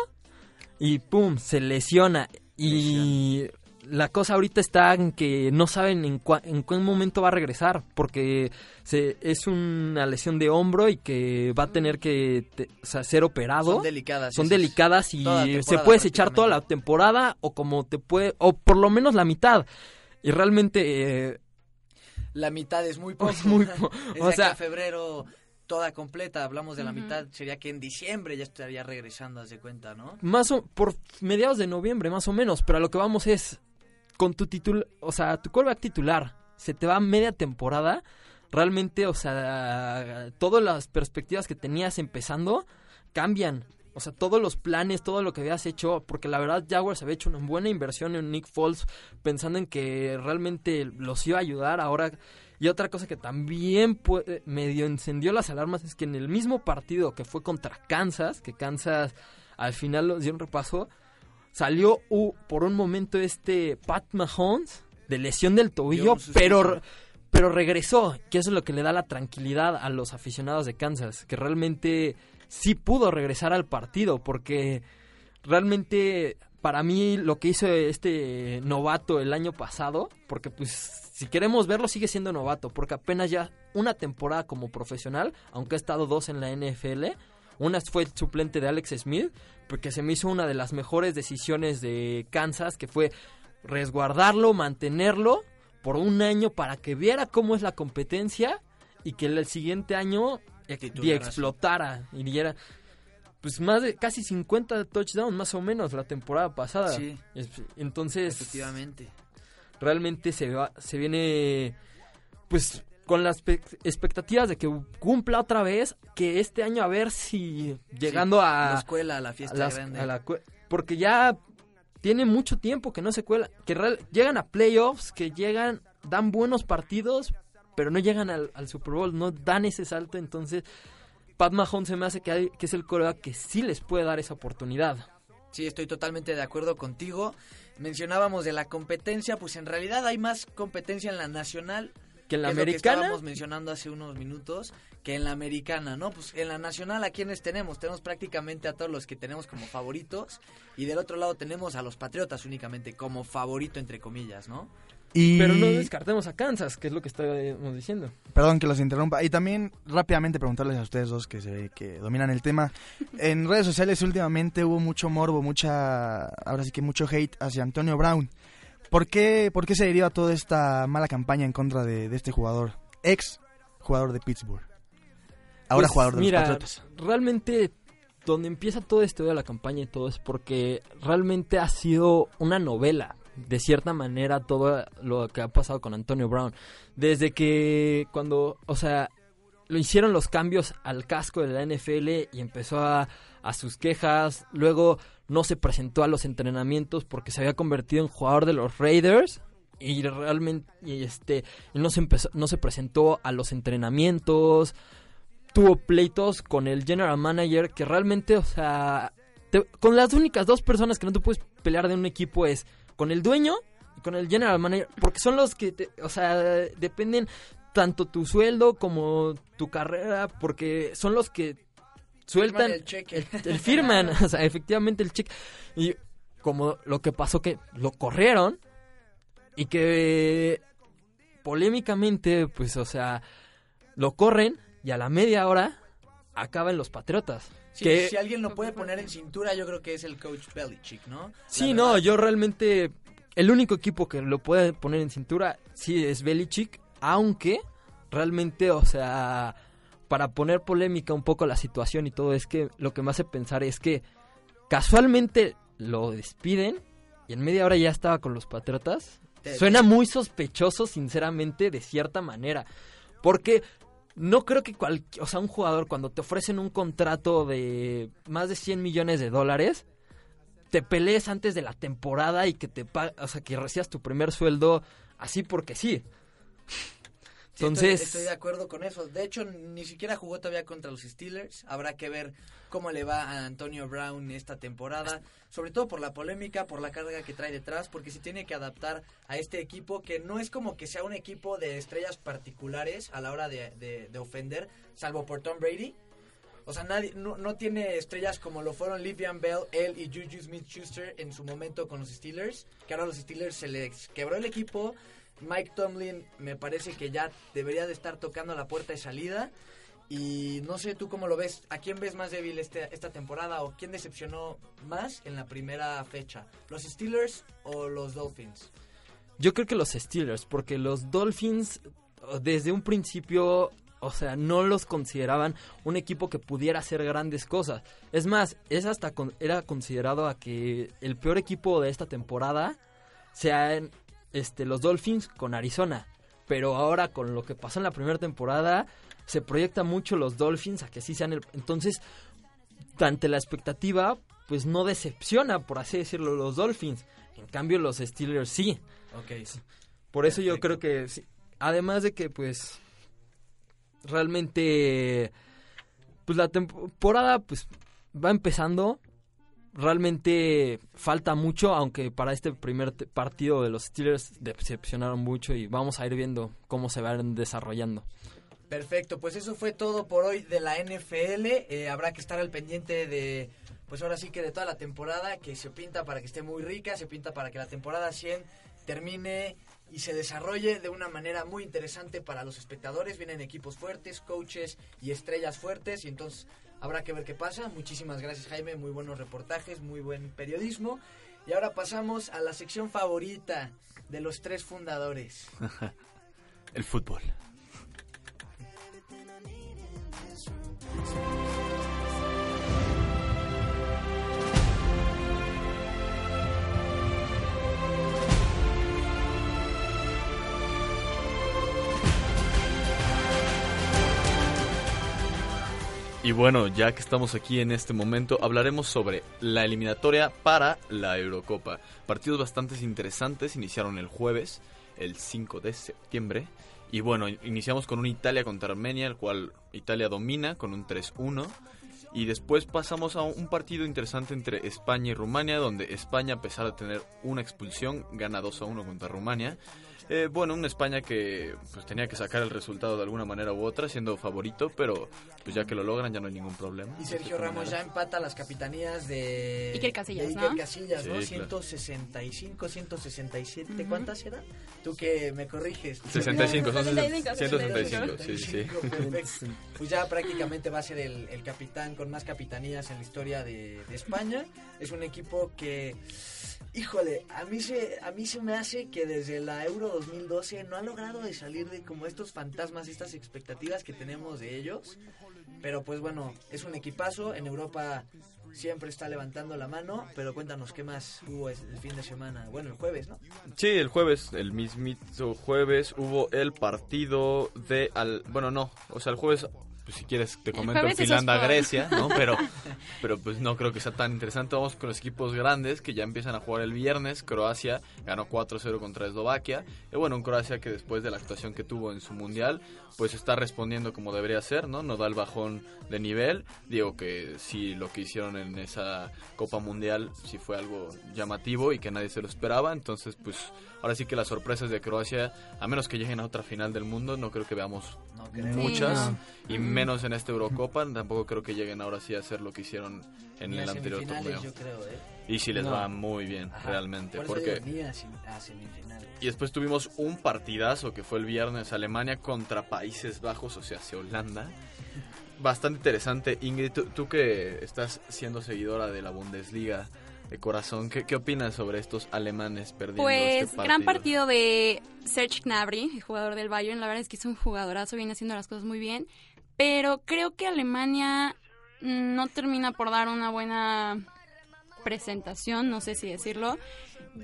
Speaker 10: y pum, se lesiona y la cosa ahorita está en que no saben en, cua- en qué momento va a regresar porque se, es una lesión de hombro y que va a tener que te- o sea, ser operado.
Speaker 7: Son delicadas.
Speaker 10: Son delicadas y se puedes echar toda la temporada o como te puede o por lo menos la mitad. Y realmente eh,
Speaker 7: La mitad es muy poco.
Speaker 10: muy po-
Speaker 7: Es
Speaker 10: o sea-
Speaker 7: febrero toda completa. Hablamos de la
Speaker 9: Ujú.
Speaker 7: mitad. Sería que en diciembre ya estaría regresando, haz de cuenta, ¿no?
Speaker 10: Más o por mediados de noviembre, más o menos. Pero a lo que vamos es con tu título, o sea, tu quarterback titular se te va media temporada. Realmente, o sea, todas las perspectivas que tenías empezando cambian. O sea, todos los planes, todo lo que habías hecho, porque la verdad Jaguars había hecho una buena inversión en Nick Foles, pensando en que realmente los iba a ayudar ahora. Y otra cosa que también puede- medio encendió las alarmas es que en el mismo partido que fue contra Kansas, que Kansas al final los dio un repaso, salió uh, por un momento este Pat Mahomes de lesión del tobillo, pero pero regresó, que eso es lo que le da la tranquilidad a los aficionados de Kansas, que realmente sí pudo regresar al partido, porque realmente para mí lo que hizo este novato el año pasado, porque pues si queremos verlo sigue siendo novato, porque apenas ya una temporada como profesional, aunque ha estado dos en la NFL, una fue el suplente de Alex Smith, porque se me hizo una de las mejores decisiones de Kansas, que fue resguardarlo, mantenerlo por un año para que viera cómo es la competencia y que el siguiente año y explotara y diera pues más de casi 50 touchdowns más o menos la temporada pasada.
Speaker 7: Sí.
Speaker 10: Es- Entonces,
Speaker 7: Efectivamente.
Speaker 10: realmente se va, se viene pues con las pe- expectativas de que cumpla otra vez que este año a ver si llegando
Speaker 7: Sí,
Speaker 10: a
Speaker 7: La escuela, a la fiesta
Speaker 10: las-
Speaker 7: grande.
Speaker 10: a la cue- porque ya tiene mucho tiempo que no se cuela, que real- llegan a playoffs, que llegan, dan buenos partidos, pero no llegan al, al Super Bowl, no dan ese salto, entonces Pat Mahomes se me hace que, hay- que es el coreback que sí les puede dar esa oportunidad.
Speaker 7: Sí, estoy totalmente de acuerdo contigo. Mencionábamos de la competencia, pues en realidad hay más competencia en la nacional
Speaker 10: Que en la
Speaker 7: es lo que
Speaker 10: americana,
Speaker 7: estábamos mencionando hace unos minutos, que en la americana, ¿no? Pues en la nacional, ¿a quiénes tenemos? Tenemos prácticamente a todos los que tenemos como favoritos. Y del otro lado tenemos a los Patriotas únicamente como favorito, entre comillas, ¿no?
Speaker 11: Y...
Speaker 10: pero no descartemos a Kansas, que es lo que estábamos diciendo.
Speaker 11: Perdón que los interrumpa. Y también rápidamente preguntarles a ustedes dos que se ve que dominan el tema. En redes sociales últimamente hubo mucho morbo, mucha, ahora sí que mucho hate hacia Antonio Brown. ¿Por qué, por qué se deriva toda esta mala campaña en contra de, de este jugador? Ex jugador de Pittsburgh. Ahora
Speaker 10: Pues,
Speaker 11: jugador de
Speaker 10: mira,
Speaker 11: los Patriotas.
Speaker 10: Realmente, donde empieza todo esto de la campaña y todo es porque realmente ha sido una novela, de cierta manera, todo lo que ha pasado con Antonio Brown. Desde que cuando, o sea, lo hicieron los cambios al casco de la NFL y empezó a, a sus quejas, luego no se presentó a los entrenamientos porque se había convertido en jugador de los Raiders y realmente este no se empezó no se presentó a los entrenamientos. Tuvo pleitos con el general manager que realmente, o sea, te- con las únicas dos personas que no te puedes pelear de un equipo es con el dueño y con el general manager, porque son los que, te- o sea, dependen tanto tu sueldo como tu carrera, porque son los que sueltan
Speaker 7: Firman el cheque.
Speaker 10: el- el firman, o sea, efectivamente el cheque. Y como lo que pasó que lo corrieron y que polémicamente, pues, o sea, lo corren y a la media hora acaban los Patriotas.
Speaker 7: Sí,
Speaker 10: que
Speaker 7: Si alguien lo puede poner en cintura, yo creo que es el coach Belichick, ¿no?
Speaker 10: Sí, no, yo realmente el único equipo que lo puede poner en cintura sí es Belichick, aunque realmente, o sea, para poner polémica un poco la situación y todo es que lo que me hace pensar es que casualmente lo despiden y en media hora ya estaba con los Patriotas.
Speaker 7: Te-
Speaker 10: Suena muy sospechoso, sinceramente, de cierta manera, porque no creo que cual, o sea, un jugador cuando te ofrecen un contrato de más de 100 millones de dólares, te pelees antes de la temporada y que te o sea, que recibas tu primer sueldo así porque sí.
Speaker 7: Estoy- de acuerdo con eso. De hecho, ni siquiera jugó todavía contra los Steelers. Habrá que ver cómo le va a Antonio Brown esta temporada. Sobre todo por la polémica, por la carga que trae detrás, porque se tiene que adaptar a este equipo que no es como que sea un equipo de estrellas particulares a la hora de, de- de ofender, salvo por Tom Brady. O sea, nadie, no, no tiene estrellas como lo fueron Livian Bell, él y Juju Smith-Schuster en su momento con los Steelers. Que ahora a los Steelers se les quebró el equipo. Mike Tomlin me parece que ya debería de estar tocando la puerta de salida. Y no sé tú cómo lo ves. ¿A quién ves más débil este, esta temporada o quién decepcionó más en la primera fecha? ¿Los Steelers o los Dolphins?
Speaker 10: yo creo que los Steelers, porque los Dolphins desde un principio, o sea, no los consideraban un equipo que pudiera hacer grandes cosas. Es más, es hasta con- era considerado a que el peor equipo de esta temporada sean este los Dolphins con Arizona. Pero ahora con lo que pasó en la primera temporada, se proyecta mucho los Dolphins a que sí sean el... Entonces, ante la expectativa, pues no decepciona, por así decirlo, los Dolphins. En cambio, los Steelers sí.
Speaker 7: Ok.
Speaker 10: Por eso yo creo que, sí. además de que, pues, realmente, pues la temporada, pues, va empezando. Realmente falta mucho, aunque para este primer partido de los Steelers decepcionaron mucho y vamos a ir viendo cómo se van desarrollando.
Speaker 7: Perfecto, pues eso fue todo por hoy de la NFL. Eh, habrá que estar al pendiente de, pues ahora sí que de toda la temporada, que se pinta para que esté muy rica, se pinta para que la temporada 100 termine y se desarrolle de una manera muy interesante para los espectadores. Vienen equipos fuertes, coaches y estrellas fuertes y entonces habrá que ver qué pasa. Muchísimas gracias Jaime, muy buenos reportajes, muy buen periodismo. Y ahora pasamos a la sección favorita de los tres fundadores.
Speaker 8: El fútbol. Y bueno, ya que estamos aquí en este momento, hablaremos sobre la eliminatoria para la Eurocopa. Partidos bastante interesantes, iniciaron el jueves, el 5 de septiembre. Y bueno, iniciamos con un Italia contra Armenia, el cual Italia domina con un 3-1. Y después pasamos a un partido interesante entre España y Rumania, donde España, a pesar de tener una expulsión, gana 2-1 contra Rumania. Eh, bueno, una España que pues tenía que sacar el resultado de alguna manera u otra, siendo favorito, pero pues ya que lo logran ya no hay ningún problema.
Speaker 7: Y Sergio Ramos ya empata las capitanías de
Speaker 9: Iker Casillas,
Speaker 7: de Iker
Speaker 9: ¿no?
Speaker 7: Casillas, ¿no?
Speaker 8: Sí, claro.
Speaker 7: 165, 167, ¿cuántas eran? Tú que me corriges.
Speaker 8: 65, son
Speaker 9: 75,
Speaker 8: 165, sí, sí, sí.
Speaker 7: Perfecto. Pues ya prácticamente va a ser el, el capitán con más capitanías en la historia de, de España. Es un equipo que, híjole, a mí se a mí se me hace que desde la Euro 2012 no ha logrado de salir de como estos fantasmas, estas expectativas que tenemos de ellos. Pero pues bueno, es un equipazo. En Europa siempre está levantando la mano. Pero cuéntanos qué más hubo el fin de semana. Bueno, el jueves, ¿no?
Speaker 8: Sí, el jueves, el mismito jueves, hubo el partido de... Al, bueno, no, o sea, el jueves pues si quieres te comento
Speaker 9: es
Speaker 8: Finlandia-Grecia,
Speaker 9: por-
Speaker 8: ¿no? Pero, pero pues no creo que sea tan interesante. Vamos con los equipos grandes que ya empiezan a jugar el viernes. Croacia ganó 4-0 contra Eslovaquia. Y bueno, un Croacia que después de la actuación que tuvo en su mundial, pues está respondiendo como debería ser, ¿no? No da el bajón de nivel. Digo que sí, lo que hicieron en esa Copa Mundial sí fue algo llamativo y que nadie se lo esperaba. Entonces, pues ahora sí que las sorpresas de Croacia, a menos que lleguen a otra final del mundo, no creo que veamos
Speaker 7: creo.
Speaker 8: muchas.
Speaker 7: Sí,
Speaker 8: Y
Speaker 7: no.
Speaker 8: menos en esta Eurocopa, tampoco creo que lleguen ahora sí a hacer lo que hicieron en el anterior torneo.
Speaker 7: yo creo, ¿eh?
Speaker 8: Y si les
Speaker 7: No.
Speaker 8: va muy bien,
Speaker 7: Ajá.
Speaker 8: realmente.
Speaker 7: Por
Speaker 8: porque
Speaker 7: a
Speaker 8: y después tuvimos un partidazo que fue el viernes Alemania contra Países Bajos, o sea, hacia Holanda. Bastante interesante. Ingrid, tú, tú que estás siendo seguidora de la Bundesliga de corazón, ¿qué, qué opinas sobre estos alemanes perdiendo
Speaker 9: Pues
Speaker 8: este
Speaker 9: gran partido de Serge Gnabry, el jugador del Bayern. La verdad es que es un jugadorazo, viene haciendo las cosas muy bien. Pero creo que Alemania no termina por dar una buena presentación, no sé si decirlo.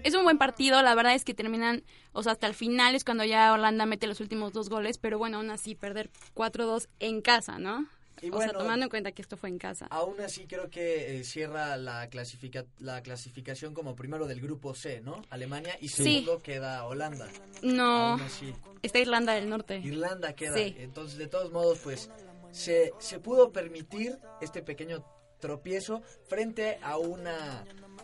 Speaker 9: Es un buen partido, la verdad es que terminan, o sea, hasta el final es cuando ya Holanda mete los últimos dos goles, pero bueno, aún así perder 4-2 en casa, ¿no?
Speaker 7: Y
Speaker 9: o
Speaker 7: bueno,
Speaker 9: sea, tomando en cuenta que esto fue en casa.
Speaker 7: Aún así creo que eh, cierra la, clasifica la clasificación como primero del grupo C, ¿no? Alemania y
Speaker 9: Sí.
Speaker 7: segundo queda Holanda.
Speaker 9: No,
Speaker 7: así.
Speaker 9: está Irlanda del Norte.
Speaker 7: Irlanda queda.
Speaker 9: Sí.
Speaker 7: Entonces, de todos modos, pues se, se pudo permitir este pequeño tropiezo frente a una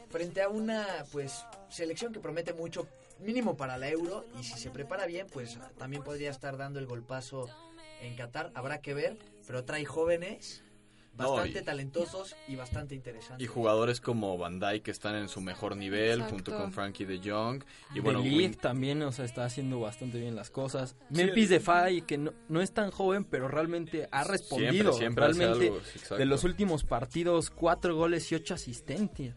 Speaker 7: frente a una pues selección que promete mucho mínimo para la Euro y si se prepara bien, pues también podría estar dando el golpazo en Qatar, habrá que ver, pero trae jóvenes
Speaker 8: No,
Speaker 7: bastante
Speaker 8: y-
Speaker 7: talentosos y bastante interesantes.
Speaker 8: Y jugadores como Van Dijk que están en su mejor nivel,
Speaker 7: Exacto.
Speaker 8: junto con Frankie de Jong. Y bueno, Win-
Speaker 10: también, o sea, está haciendo bastante bien las cosas.
Speaker 8: Sí,
Speaker 10: Memphis
Speaker 8: el-
Speaker 10: Depay, que no, no es tan joven, pero realmente ha respondido.
Speaker 8: Siempre, siempre hace
Speaker 10: realmente,
Speaker 8: algo, sí, exacto.
Speaker 10: de los últimos partidos, cuatro goles y ocho asistencias.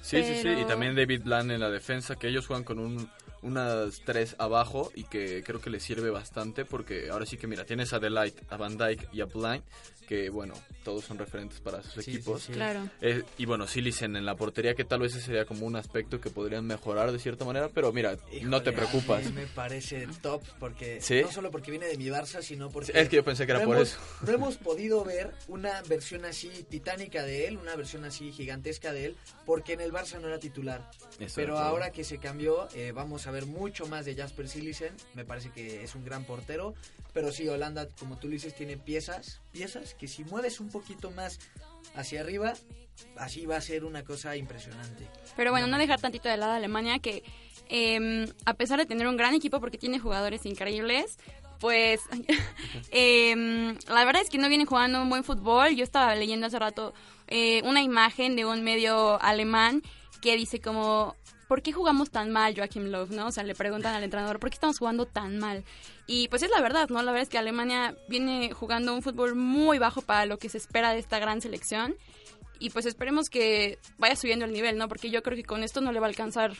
Speaker 8: Sí, sí, sí.
Speaker 10: Pero-
Speaker 8: Y también David Bland en la defensa, que ellos juegan con un, unas tres abajo y que creo que les sirve bastante porque ahora sí que mira, tienes a Delight, a Van Dyke y a Blind, que bueno, todos son referentes para sus
Speaker 7: Sí,
Speaker 8: equipos.
Speaker 7: sí, sí. Claro.
Speaker 8: Eh, y bueno, Silicen en la portería, que tal vez ese sería como un aspecto que podrían mejorar de cierta manera, pero mira, no te
Speaker 7: Híjole,
Speaker 8: preocupas.
Speaker 7: a mí Me parece top porque
Speaker 8: ¿Sí?
Speaker 7: no solo porque viene de mi Barça, sino porque
Speaker 8: es que yo pensé que era
Speaker 7: no
Speaker 8: por
Speaker 7: hemos-
Speaker 8: eso.
Speaker 7: No hemos podido ver una versión así titánica de él, una versión así gigantesca de él, porque en el Barça no era titular.
Speaker 8: Exacto.
Speaker 7: Pero ahora que se cambió, eh, vamos a ver mucho más de Jasper Silisen. Me parece que es un gran portero, pero sí Holanda, como tú dices, tiene piezas, piezas que si mueves un poquito más hacia arriba, así va a ser una cosa impresionante.
Speaker 9: Pero bueno, no dejar tantito de lado a Alemania que eh, a pesar de tener un gran equipo porque tiene jugadores increíbles, pues eh, la verdad es que no vienen jugando un buen fútbol. Yo estaba leyendo hace rato eh, una imagen de un medio alemán que dice como... ¿Por qué jugamos tan mal, Joachim Löw? ¿no? O sea, le preguntan al entrenador, ¿por qué estamos jugando tan mal? Y pues es la verdad, ¿no? La verdad es que Alemania viene jugando un fútbol muy bajo para lo que se espera de esta gran selección y pues esperemos que vaya subiendo el nivel, ¿no? Porque yo creo que con esto no le va a alcanzar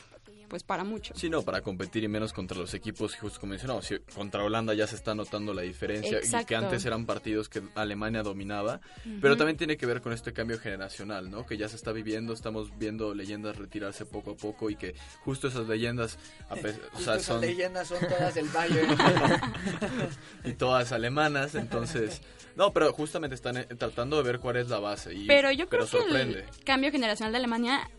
Speaker 9: pues para mucho.
Speaker 8: Sí, no, para competir y menos contra los equipos, justo como mencionamos, contra Holanda ya se está notando la diferencia y que antes eran partidos que Alemania dominaba, pero también tiene que ver con este cambio generacional, ¿no? Que ya se está viviendo, estamos viendo leyendas retirarse poco a poco y que justo esas leyendas, a o sea,
Speaker 7: esas
Speaker 8: son
Speaker 7: leyendas son todas del Bayern.
Speaker 8: y todas alemanas, entonces, no, pero justamente están eh, tratando de ver cuál es la base y
Speaker 9: Pero yo creo
Speaker 8: sorprende.
Speaker 9: que el cambio generacional de Alemania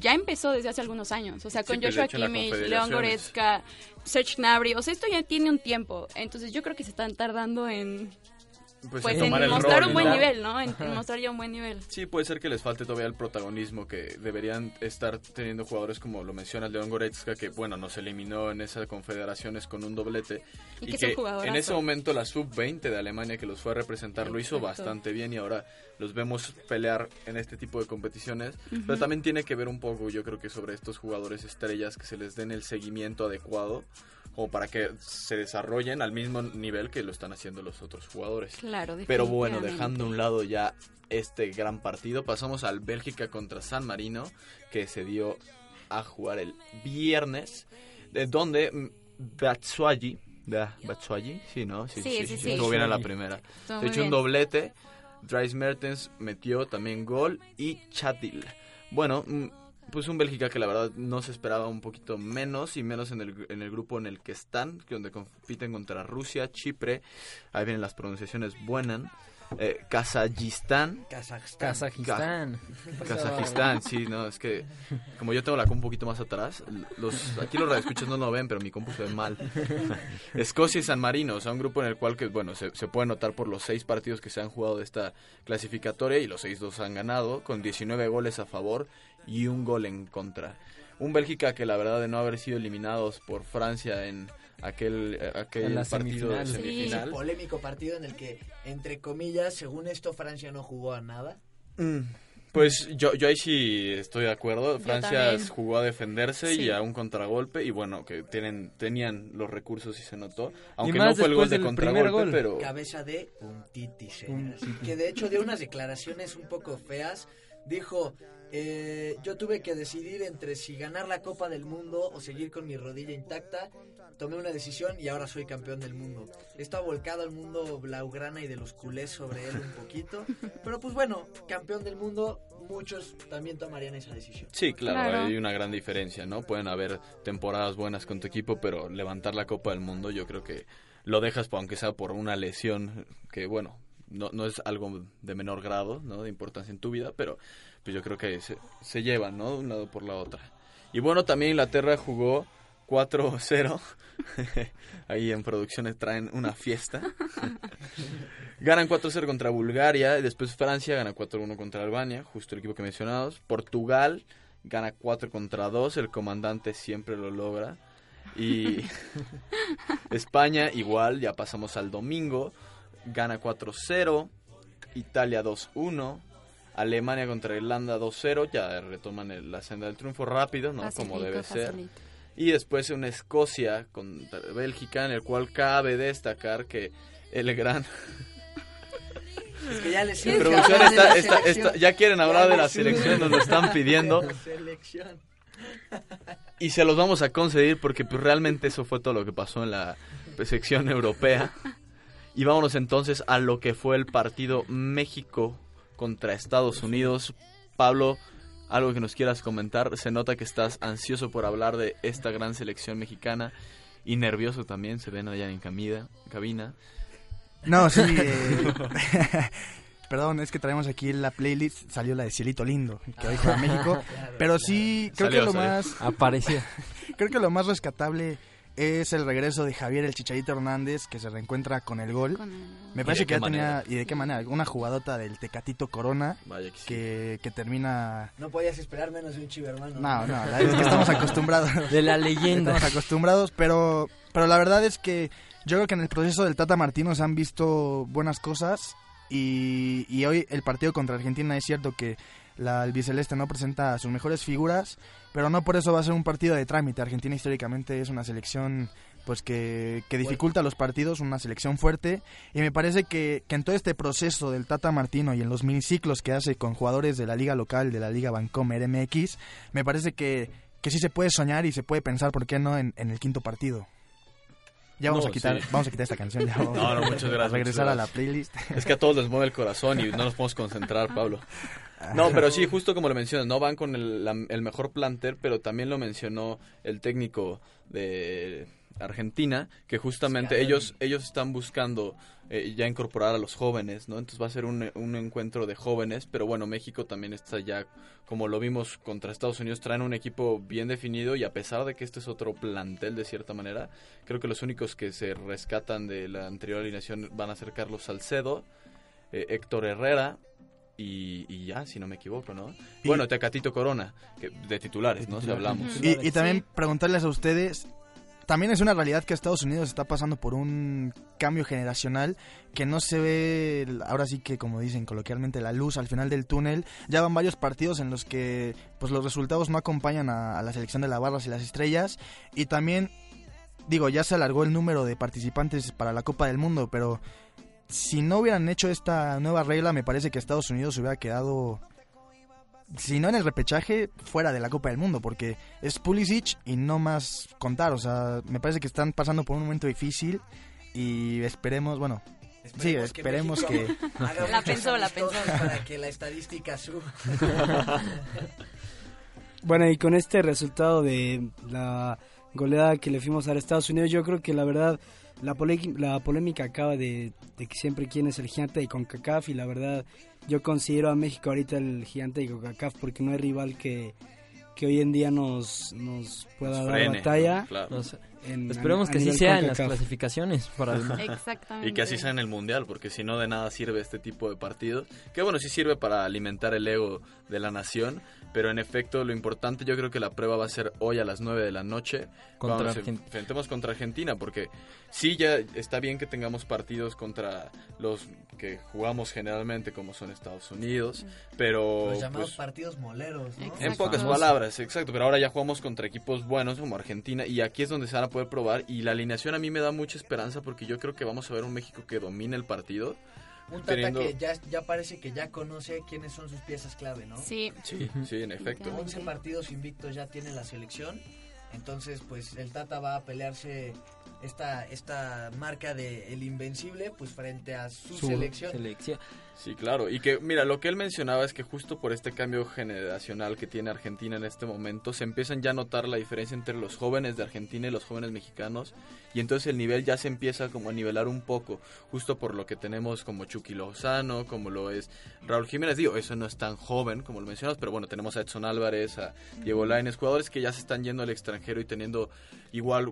Speaker 9: ya empezó desde hace algunos años. O sea, con
Speaker 8: Sí, pues,
Speaker 9: Joshua Kimmich,
Speaker 8: Confederaciones.
Speaker 9: Goretzka, Serge Gnabry. O sea, esto ya tiene un tiempo. Entonces yo creo que se están tardando en...
Speaker 8: Pues,
Speaker 9: Pues,
Speaker 8: en
Speaker 9: mostrar
Speaker 8: rol,
Speaker 9: un buen
Speaker 8: ¿no?
Speaker 9: nivel, ¿no? En, mostrar ya un buen nivel.
Speaker 8: Sí, puede ser que les falte todavía el protagonismo que deberían estar teniendo jugadores como lo menciona León Goretzka, que bueno, nos eliminó en esas confederaciones con un doblete.
Speaker 9: Y que un jugadorazo.
Speaker 8: en ese momento la sub-20 de Alemania que los fue a representar lo hizo
Speaker 9: Exacto.
Speaker 8: bastante bien y ahora los vemos pelear en este tipo de competiciones. Pero también tiene que ver un poco, yo creo que sobre estos jugadores estrellas que se les den el seguimiento adecuado o para que se desarrollen al mismo nivel que lo están haciendo los otros jugadores.
Speaker 9: Claro,
Speaker 8: Pero bueno, dejando a un lado ya este gran partido, pasamos al Bélgica contra San Marino, que se dio a jugar el viernes, de donde mm, Batshuayi, ¿verdad? Batshuayi, sí, ¿no? Sí,
Speaker 9: Sí,
Speaker 8: sí,
Speaker 9: sí,
Speaker 8: sí,
Speaker 9: sí.
Speaker 8: estuvo bien a la primera.
Speaker 9: Estuvo
Speaker 8: De un doblete, Dries Mertens metió también gol y Chadil. Bueno, mm, pues un Bélgica que la verdad no se esperaba un poquito menos y menos en el, en el grupo en el que están, que donde compiten contra Rusia, Chipre, ahí vienen las pronunciaciones buenas, eh, Kazajistán.
Speaker 10: Kazajistán.
Speaker 8: Kazajistán, sí, no, es que como yo tengo la compu un poquito más atrás, los, aquí los radioescuchas no lo ven, pero mi compu se ve mal. Escocia y San Marino, o sea, un grupo en el cual, que bueno, se, se puede notar por los seis partidos que se han jugado de esta clasificatoria y los seis dos han ganado, con 19 goles a favor y un gol en contra. Un Bélgica que la verdad de no haber sido eliminados por Francia en aquel, eh, aquel
Speaker 10: En la
Speaker 8: partido
Speaker 10: semifinal.
Speaker 8: semifinal.
Speaker 7: Ese polémico partido en el que, entre comillas, según esto, Francia no jugó a nada.
Speaker 8: Mm, Pues yo, yo ahí sí estoy de acuerdo. Francia jugó a defenderse y
Speaker 9: Sí.
Speaker 8: a un contragolpe y bueno, que tienen tenían los recursos y se notó. Aunque no fue el gol de
Speaker 10: del primer
Speaker 8: contragolpe,
Speaker 10: gol.
Speaker 8: pero
Speaker 7: Cabeza de. Que de hecho dio unas declaraciones un poco feas. Dijo, eh, yo tuve que decidir entre si ganar la Copa del Mundo o seguir con mi rodilla intacta. Tomé una decisión y ahora soy campeón del mundo. Está volcado el mundo blaugrana y de los culés sobre él un poquito. Pero pues bueno, campeón del mundo, muchos también tomarían esa decisión.
Speaker 8: Sí, claro,
Speaker 9: Claro.
Speaker 8: hay una gran diferencia, ¿no? Pueden haber temporadas buenas con tu equipo, pero levantar la Copa del Mundo yo creo que lo dejas, por- aunque sea por una lesión, que bueno, no, no es algo de menor grado, ¿no? De importancia en tu vida, pero pues yo creo que se, llevan, ¿no? De un lado por la otra. Y bueno, también Inglaterra jugó 4-0. Ahí en producciones traen una fiesta. Ganan 4-0 contra Bulgaria. Y después Francia gana 4-1 contra Albania, justo el equipo que mencionamos. Portugal gana 4 contra 2. El comandante siempre lo logra. Y España igual, ya pasamos al domingo. Gana 4-0. Italia 2-1. Alemania contra Irlanda 2-0. Ya retoman el- la senda del triunfo rápido, ¿no? Como
Speaker 9: Facilito,
Speaker 8: debe ser. Y después una Escocia contra Bélgica, en el cual cabe destacar que el gran...
Speaker 7: Es que ya les
Speaker 8: producción
Speaker 7: hablar de
Speaker 8: está-
Speaker 7: la
Speaker 8: está-
Speaker 7: selección.
Speaker 8: está- ya quieren hablar de la selección, nos lo están pidiendo. Y se los vamos a conceder porque pues, realmente eso fue todo lo que pasó en la sección europea. Y vámonos entonces a lo que fue el partido México contra Estados Unidos. Pablo, algo que nos quieras comentar. Se nota que estás ansioso por hablar de esta gran selección mexicana y nervioso también. Se ven allá en camida, cabina.
Speaker 11: No, sí. eh, Perdón, es que traemos aquí la playlist. Salió la de Cielito Lindo, que hoy juega México. Pero sí, creo
Speaker 8: Salió,
Speaker 11: que lo
Speaker 8: salió.
Speaker 11: más.
Speaker 10: Apareció.
Speaker 11: Creo que lo más rescatable es el regreso de Javier el Chicharito Hernández, que se reencuentra con el gol.
Speaker 9: Con el-
Speaker 11: Me
Speaker 8: ¿Y
Speaker 11: parece que ya tenía. ¿Y de qué manera? Una jugadota del Tecatito Corona
Speaker 8: Vaya que sí.
Speaker 11: que, que termina.
Speaker 7: No podías esperar menos de un chivermano.
Speaker 11: No, no, la verdad es que estamos acostumbrados.
Speaker 10: De la leyenda.
Speaker 11: Estamos acostumbrados, pero, pero la verdad es que yo creo que en el proceso del Tata Martino se han visto buenas cosas y, y hoy el partido contra Argentina es cierto que la albiceleste no presenta sus mejores figuras, pero no por eso va a ser un partido de trámite. Argentina históricamente es una selección pues que, que dificulta los partidos, una selección fuerte y me parece que, que en todo este proceso del Tata Martino y en los miniciclos que hace con jugadores de la liga local, de la liga Vancomer MX, me parece que, que sí se puede soñar y se puede pensar, ¿por qué no?, en, en el quinto partido. Ya vamos
Speaker 8: No,
Speaker 11: a quitar,
Speaker 8: sí.
Speaker 11: vamos a quitar esta canción. Ya vamos
Speaker 8: No, no, muchas
Speaker 11: a
Speaker 8: gracias,
Speaker 11: regresar
Speaker 8: muchas
Speaker 11: a la playlist.
Speaker 8: Es que a todos les mueve el corazón y no nos podemos concentrar, Pablo. No, pero sí, justo como lo mencionas, no van con el, la- el mejor planter, pero también lo mencionó el técnico de Argentina, que justamente ellos ellos están buscando eh, ya incorporar a los jóvenes, ¿no? Entonces va a ser un, un encuentro de jóvenes, pero bueno, México también está ya, como lo vimos contra Estados Unidos, traen un equipo bien definido y a pesar de que este es otro plantel de cierta manera, creo que los únicos que se rescatan de la anterior alineación van a ser Carlos Salcedo, eh, Héctor Herrera y, y ya, si no me equivoco, ¿no?
Speaker 11: Y-
Speaker 8: bueno, Tecatito Corona, que, de titulares, ¿no? Si hablamos.
Speaker 11: Y, y también
Speaker 9: Sí.
Speaker 11: preguntarles a ustedes, también es una realidad que Estados Unidos está pasando por un cambio generacional que no se ve, ahora sí que como dicen coloquialmente, la luz al final del túnel. Ya van varios partidos en los que pues los resultados no acompañan a, a la selección de las barras y las estrellas. Y también, digo, ya se alargó el número de participantes para la Copa del Mundo, pero si no hubieran hecho esta nueva regla, me parece que Estados Unidos hubiera quedado si no en el repechaje, fuera de la Copa del Mundo, porque es Pulisic y no más contar. O sea, me parece que están pasando por un momento difícil y esperemos, bueno, sí, esperemos que...
Speaker 7: Haga
Speaker 9: La pensó, la pensó.
Speaker 7: Para que la estadística suba.
Speaker 12: Bueno, y con este resultado de la goleada que le fuimos a Estados Unidos, yo creo que la verdad la, la polémica acaba de, de que siempre quién es el gigante de CONCACAF y la verdad yo considero a México ahorita el gigante de CONCACAF porque no hay rival que, que hoy en día nos, nos pueda
Speaker 8: Nos
Speaker 12: dar
Speaker 8: frene,
Speaker 12: batalla.
Speaker 8: claro.
Speaker 10: Nos-
Speaker 12: en-
Speaker 10: Esperemos
Speaker 12: a- a
Speaker 10: que así sea en las clasificaciones para el
Speaker 9: Exactamente.
Speaker 8: Y que así sea en el mundial, porque si no de nada sirve este tipo de partidos. Que bueno, sí sirve para alimentar el ego de la nación, pero en efecto lo importante yo creo que la prueba va a ser hoy a las 9 de la noche.
Speaker 10: Contra Argen-
Speaker 8: enfrentemos contra Argentina, porque sí ya está bien que tengamos partidos contra los que jugamos generalmente, como son Estados Unidos, pero...
Speaker 7: Los llamados
Speaker 8: pues,
Speaker 7: partidos moleros, ¿no?
Speaker 8: en pocas palabras, exacto, pero ahora ya jugamos contra equipos buenos como Argentina y aquí es donde se van a poder probar y la alineación a mí me da mucha esperanza porque yo creo que vamos a ver un México que domine el partido.
Speaker 7: Un Tata
Speaker 8: teniendo-
Speaker 7: que ya, ya parece que ya conoce quiénes son sus piezas clave, ¿no?
Speaker 9: Sí.
Speaker 8: Sí, sí, en efecto.
Speaker 7: 11 partidos invictos ya tiene la selección. Entonces, pues el Tata va a pelearse esta, esta marca de el invencible, pues frente a su, selección.
Speaker 8: Sí, claro. Y que, mira, lo que él mencionaba es que justo por este cambio generacional que tiene Argentina en este momento, se empiezan ya a notar la diferencia entre los jóvenes de Argentina y los jóvenes mexicanos. Y entonces el nivel ya se empieza como a nivelar un poco, justo por lo que tenemos como Chucky Lozano, como lo es Raúl Jiménez. Digo, eso no es tan joven como lo mencionas, pero bueno, tenemos a Edson Álvarez, a Diego Lainez, jugadores que ya se están yendo al extranjero y teniendo igual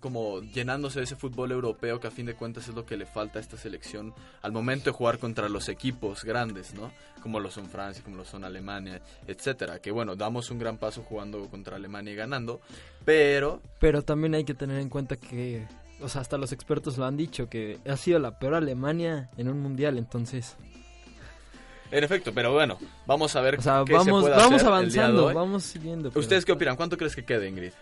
Speaker 8: como llenándose de ese fútbol europeo que a fin de cuentas es lo que le falta a esta selección al momento de jugar contra los equipos grandes, ¿no? Como lo son Francia, como lo son Alemania, etcétera. Que bueno, damos un gran paso jugando contra Alemania y ganando, pero
Speaker 10: Pero también hay que tener en cuenta que, o sea, hasta los expertos lo han dicho, que ha sido la peor Alemania en un mundial, entonces...
Speaker 8: en efecto, pero bueno, vamos a ver
Speaker 10: O sea,
Speaker 8: qué se
Speaker 10: vamos,
Speaker 8: puede
Speaker 10: vamos
Speaker 8: hacer el día de
Speaker 10: avanzando,
Speaker 8: hoy.
Speaker 10: vamos siguiendo. pero-
Speaker 8: ¿Ustedes qué opinan? ¿Cuánto crees que quede, Ingrid?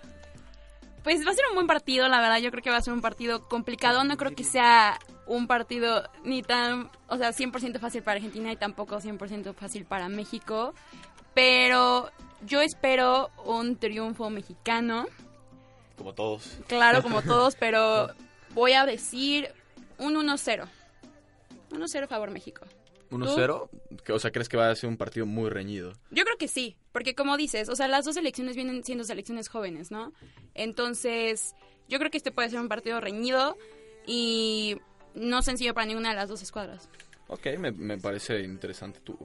Speaker 9: Pues va a ser un buen partido, la verdad. Yo creo que va a ser un partido complicado. No creo que sea un partido ni tan, o sea, 100% fácil para Argentina y tampoco 100% fácil para México. Pero yo espero un triunfo mexicano.
Speaker 8: Como todos.
Speaker 9: Claro, como todos, pero voy a decir un 1-0. 1-0 favor México.
Speaker 8: 1-0, Que, o sea, ¿crees que va a ser un partido muy reñido?
Speaker 9: Yo creo que sí, porque como dices, o sea, las dos selecciones vienen siendo selecciones jóvenes, ¿no? Entonces, yo creo que este puede ser un partido reñido y no sencillo para ninguna de las dos escuadras.
Speaker 8: Ok, me, me parece interesante tu,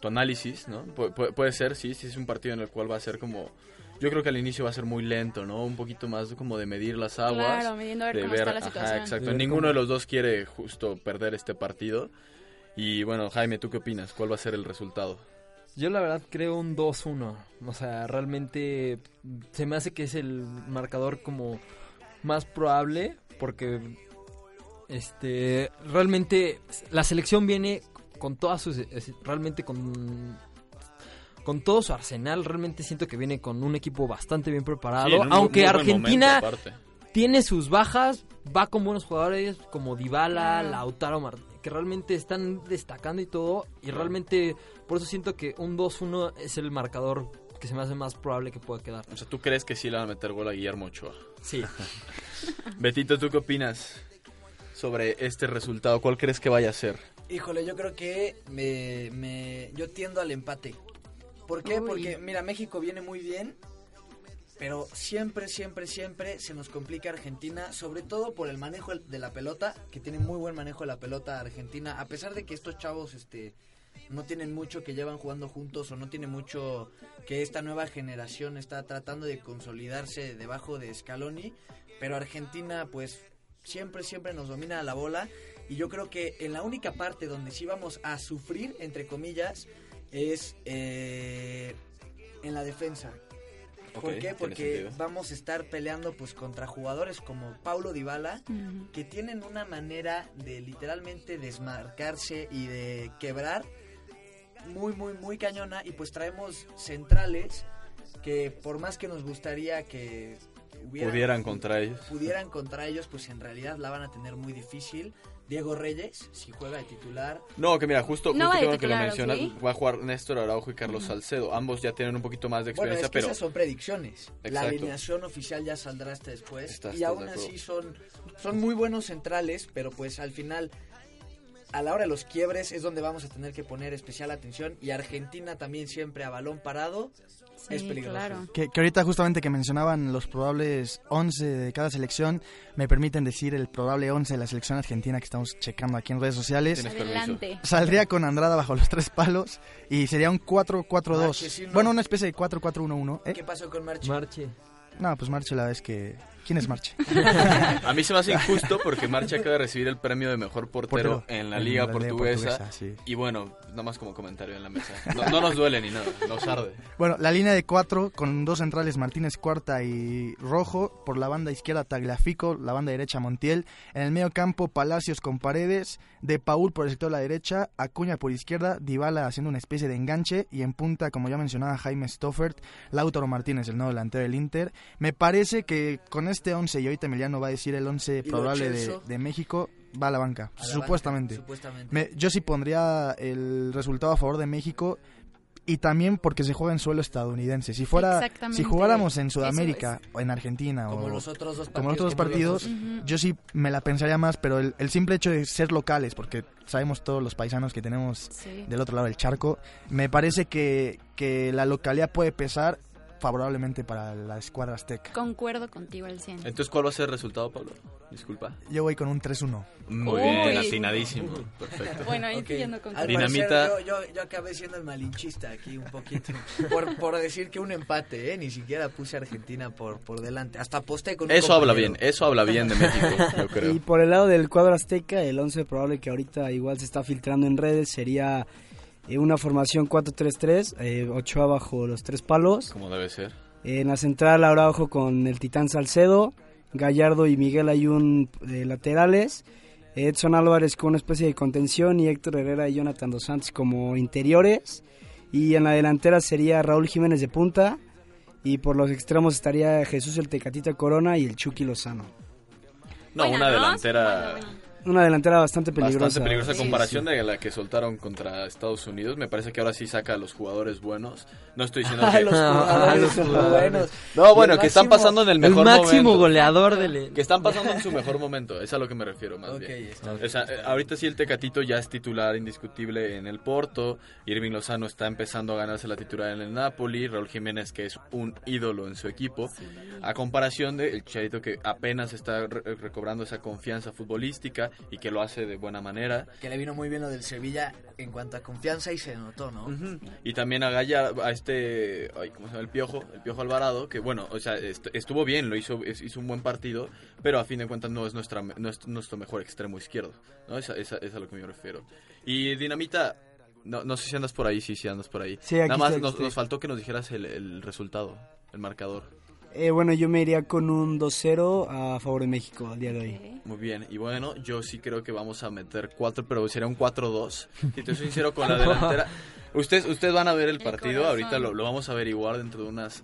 Speaker 8: tu análisis, ¿no? Pu- pu- puede ser, sí, sí es un partido en el cual va a ser como... Yo creo que al inicio va a ser muy lento, ¿no? Un poquito más como de medir las aguas.
Speaker 9: Claro, midiendo a ver
Speaker 8: de
Speaker 9: cómo está la situación.
Speaker 8: exacto.
Speaker 10: De ver
Speaker 8: Ninguno
Speaker 10: cómo-
Speaker 8: de los dos quiere justo perder este partido. Y bueno, Jaime, ¿tú qué opinas? ¿Cuál va a ser el resultado?
Speaker 10: Yo la verdad creo un 2-1. O sea, realmente se me hace que es el marcador como más probable porque este realmente la selección viene con todas sus realmente con con todo su arsenal, realmente siento que viene con un equipo bastante bien preparado,
Speaker 8: Sí, en un
Speaker 10: aunque Argentina
Speaker 8: momento,
Speaker 10: tiene sus bajas, va con buenos jugadores como Dybala, Lautaro Martínez, que realmente están destacando y todo, y realmente por eso siento que un 2-1 es el marcador que se me hace más probable que pueda quedar.
Speaker 8: O sea, ¿tú crees que sí le van a meter gol a Guillermo Ochoa?
Speaker 10: Sí.
Speaker 8: Betito, ¿tú qué opinas sobre este resultado? ¿Cuál crees que vaya a ser?
Speaker 7: Híjole, yo creo que me, me- yo tiendo al empate. ¿Por qué?
Speaker 9: Uy.
Speaker 7: Porque, mira, México viene muy bien, pero siempre, siempre, siempre se nos complica Argentina, sobre todo por el manejo de la pelota, que tiene muy buen manejo de la pelota Argentina, a pesar de que estos chavos, este no tienen mucho que llevan jugando juntos o no tiene mucho que esta nueva generación está tratando de consolidarse debajo de Scaloni, pero Argentina pues siempre siempre nos domina la bola y yo creo que en la única parte donde sí vamos a sufrir entre comillas es eh, en la defensa. ¿Por qué? Porque vamos a estar peleando pues contra jugadores como Paulo Dybala que tienen una manera de literalmente desmarcarse y de quebrar muy muy muy cañona y pues traemos centrales que por más que nos gustaría que hubieran-
Speaker 8: Pudieran contra ellos.
Speaker 7: pudieran contra ellos pues en realidad la van a tener muy difícil Diego Reyes si juega de titular.
Speaker 8: No, que mira, justo,
Speaker 9: No
Speaker 8: justo que lo
Speaker 9: titular,
Speaker 8: mencionas,
Speaker 9: ¿sí?
Speaker 8: va a jugar Néstor Araujo y Carlos Salcedo. Ambos ya tienen un poquito más de
Speaker 7: bueno
Speaker 8: experiencia,
Speaker 7: es que
Speaker 8: pero
Speaker 7: esas son predicciones. La alineación oficial ya saldrá hasta después.
Speaker 8: Estás-
Speaker 7: y aún así son son muy buenos centrales pero pues al final a la hora de los quiebres es donde vamos a tener que poner especial atención. Y Argentina también siempre a balón parado es
Speaker 9: Sí,
Speaker 7: peligroso.
Speaker 9: claro.
Speaker 11: Que, que ahorita justamente que mencionaban los probables 11 de cada selección, me permiten decir el probable 11 de la selección argentina que estamos checando aquí en redes sociales.
Speaker 9: Adelante.
Speaker 11: Saldría con Andrada bajo los tres palos y sería un 4-4-2.
Speaker 7: Marchesino.
Speaker 11: Bueno, una especie de 4-4-1-1. ¿eh?
Speaker 7: ¿Qué pasó con Marchi?
Speaker 10: Marche.
Speaker 11: No, pues Marche la vez que... ¿Quién es Marche?
Speaker 8: A mí se me hace injusto porque Marcha acaba de recibir el premio de mejor portero,
Speaker 11: Portero
Speaker 8: en la
Speaker 11: en
Speaker 8: Liga
Speaker 11: la
Speaker 8: Portuguesa.
Speaker 11: Portuguesa, sí.
Speaker 8: Y bueno, nada más como comentario en la mesa. No, no nos duele ni nada, nos arde.
Speaker 11: Bueno, la línea de cuatro con dos centrales Martínez Cuarta y Rojo. Por la banda izquierda Tagliafico, la banda derecha Montiel. En el medio campo Palacios con Paredes. De Paul por el sector de la derecha. Acuña por izquierda. Dybala haciendo una especie de enganche. Y en punta, como ya mencionaba Jaime Stoffert, Lautaro Martínez, el nuevo delantero del Inter. Me parece que con este 11, y ahorita Emiliano va a decir el 11
Speaker 7: ¿Y Lo
Speaker 11: probable de, México, va a la banca.
Speaker 7: A la
Speaker 11: supuestamente.
Speaker 7: banca, supuestamente.
Speaker 11: Me- yo sí pondría el resultado a favor de México y también porque se juega en suelo estadounidense. Si fuera, si jugáramos en Sudamérica o en Argentina
Speaker 7: Como
Speaker 11: o
Speaker 7: los otros dos
Speaker 11: como los otros
Speaker 7: partidos
Speaker 11: partidos, yo sí me la pensaría más, pero el, el simple hecho de ser locales, porque sabemos todos los paisanos que tenemos
Speaker 9: Sí.
Speaker 11: del otro lado del charco, me parece que, que la localidad puede pesar favorablemente para la escuadra azteca.
Speaker 9: Concuerdo contigo al 100.
Speaker 8: Entonces, ¿cuál va a ser el resultado, Pablo? Disculpa.
Speaker 11: Yo voy con un 3-1.
Speaker 8: Muy
Speaker 9: Uy.
Speaker 8: bien, atinadísimo. Perfecto.
Speaker 9: Bueno, ahí
Speaker 7: Ok.
Speaker 9: siguiendo con
Speaker 7: Al
Speaker 8: Dinamita.
Speaker 7: parecer, yo, yo, yo acabé siendo el malinchista aquí un poquito. Por, por decir que un empate, ¿eh? Ni siquiera puse a Argentina por, por delante. Hasta aposté con un
Speaker 8: Eso habla bien, eso habla bien de México, yo creo.
Speaker 12: Y por el lado del cuadro azteca, el 11 probable que ahorita igual se está filtrando en redes sería eh, una formación 4-3-3, eh, Ochoa bajo los tres palos.
Speaker 8: Como debe ser.
Speaker 12: En la central ahora ojo con el Titán Salcedo, Gallardo y Miguel Ayun de laterales, Edson Álvarez con una especie de contención y Héctor Herrera y Jonathan Dos Santos como interiores. Y en la delantera sería Raúl Jiménez de punta. Y por los extremos estaría Jesús el Tecatita Corona y el Chucky Lozano.
Speaker 8: No, una
Speaker 9: ¿no?
Speaker 8: delantera.
Speaker 12: Una delantera bastante peligrosa.
Speaker 8: bastante peligrosa
Speaker 9: Sí,
Speaker 8: comparación de la que soltaron contra Estados Unidos. Me parece que ahora sí saca a los jugadores buenos. No estoy diciendo
Speaker 7: A
Speaker 8: que...
Speaker 7: los jugadores
Speaker 10: los
Speaker 7: buenos.
Speaker 8: No, bueno,
Speaker 7: el
Speaker 8: que están pasando en el
Speaker 10: El
Speaker 8: mejor
Speaker 10: máximo
Speaker 8: momento.
Speaker 10: goleador del...
Speaker 8: Que están pasando en su mejor momento, es a lo que me refiero más
Speaker 7: Ok,
Speaker 8: bien.
Speaker 7: está
Speaker 8: O sea, eh, ahorita sí el Tecatito ya es titular indiscutible en el Porto, Irving Lozano está empezando a ganarse la titular en el Napoli, Raúl Jiménez que es un ídolo en su equipo, a comparación de el Chicharito que apenas está re- recobrando esa confianza futbolística y que lo hace de buena manera.
Speaker 7: Que le vino muy bien lo del Sevilla en cuanto a confianza y se notó, ¿no?
Speaker 8: Ujú. Y también a Gaya, a este, ay, ¿cómo se llama? El Piojo, el Piojo Alvarado, que bueno, o sea, est- estuvo bien, lo hizo, es- hizo un buen partido, pero a fin de cuentas no es nuestra, no es nuestro mejor extremo izquierdo, ¿no? Esa, esa- es a lo que me refiero. Y Dinamita, no, no sé si andas por ahí, sí, sí andas por ahí.
Speaker 12: Sí, aquí
Speaker 8: Nada más nos,
Speaker 12: estoy.
Speaker 8: nos faltó que nos dijeras el, el resultado, el marcador.
Speaker 12: Eh, bueno, yo me iría con un 2-0 a favor de México al día de hoy.
Speaker 8: Muy bien, y bueno, yo sí creo que vamos a meter cuatro, pero sería un 4-2. Si te soy sincero con la delantera. Ustedes, ustedes van a ver el partido, ahorita lo, lo vamos a averiguar dentro de unas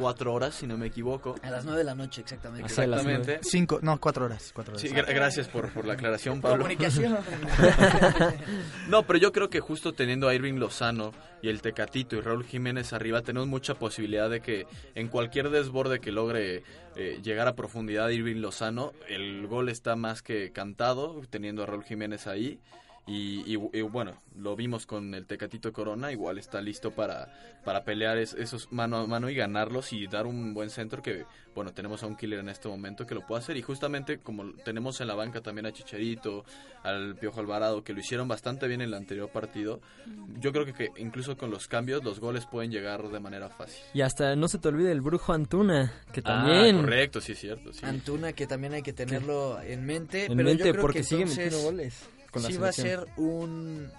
Speaker 8: cuatro horas, si no me equivoco.
Speaker 7: A las 9 de la noche, exactamente.
Speaker 8: Exactamente.
Speaker 11: Cinco, no, cuatro horas. Cuatro horas.
Speaker 8: Sí, gra- gracias por, por la aclaración, Pablo.
Speaker 7: Comunicación.
Speaker 8: No, pero yo creo que justo teniendo a Irving Lozano y el Tecatito y Raúl Jiménez arriba, tenemos mucha posibilidad de que en cualquier desborde que logre eh, llegar a profundidad Irving Lozano, el gol está más que cantado, teniendo a Raúl Jiménez ahí. Y, y- y bueno, lo vimos con el Tecatito Corona, igual está listo para, para pelear es- esos mano a mano y ganarlos y dar un buen centro que, bueno, tenemos a un killer en este momento que lo puede hacer y justamente como tenemos en la banca también a Chicharito, al Piojo Alvarado, que lo hicieron bastante bien en el anterior partido, yo creo que, que incluso con los cambios los goles pueden llegar de manera fácil.
Speaker 10: Y hasta no se te olvide el brujo Antuna, que
Speaker 8: Ah,
Speaker 10: también...
Speaker 8: correcto, sí es cierto, sí.
Speaker 7: Antuna, que también hay que tenerlo en mente.
Speaker 10: En
Speaker 7: pero
Speaker 10: mente,
Speaker 7: yo creo
Speaker 10: porque
Speaker 7: que
Speaker 10: sigue
Speaker 7: entonces
Speaker 10: metiendo goles con la
Speaker 7: sí va a ser un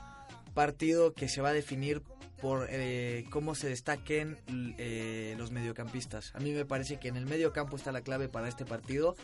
Speaker 7: partido que se va a definir por eh, cómo se destaquen eh, los mediocampistas. A mí me parece que en el mediocampo está la clave para este partido,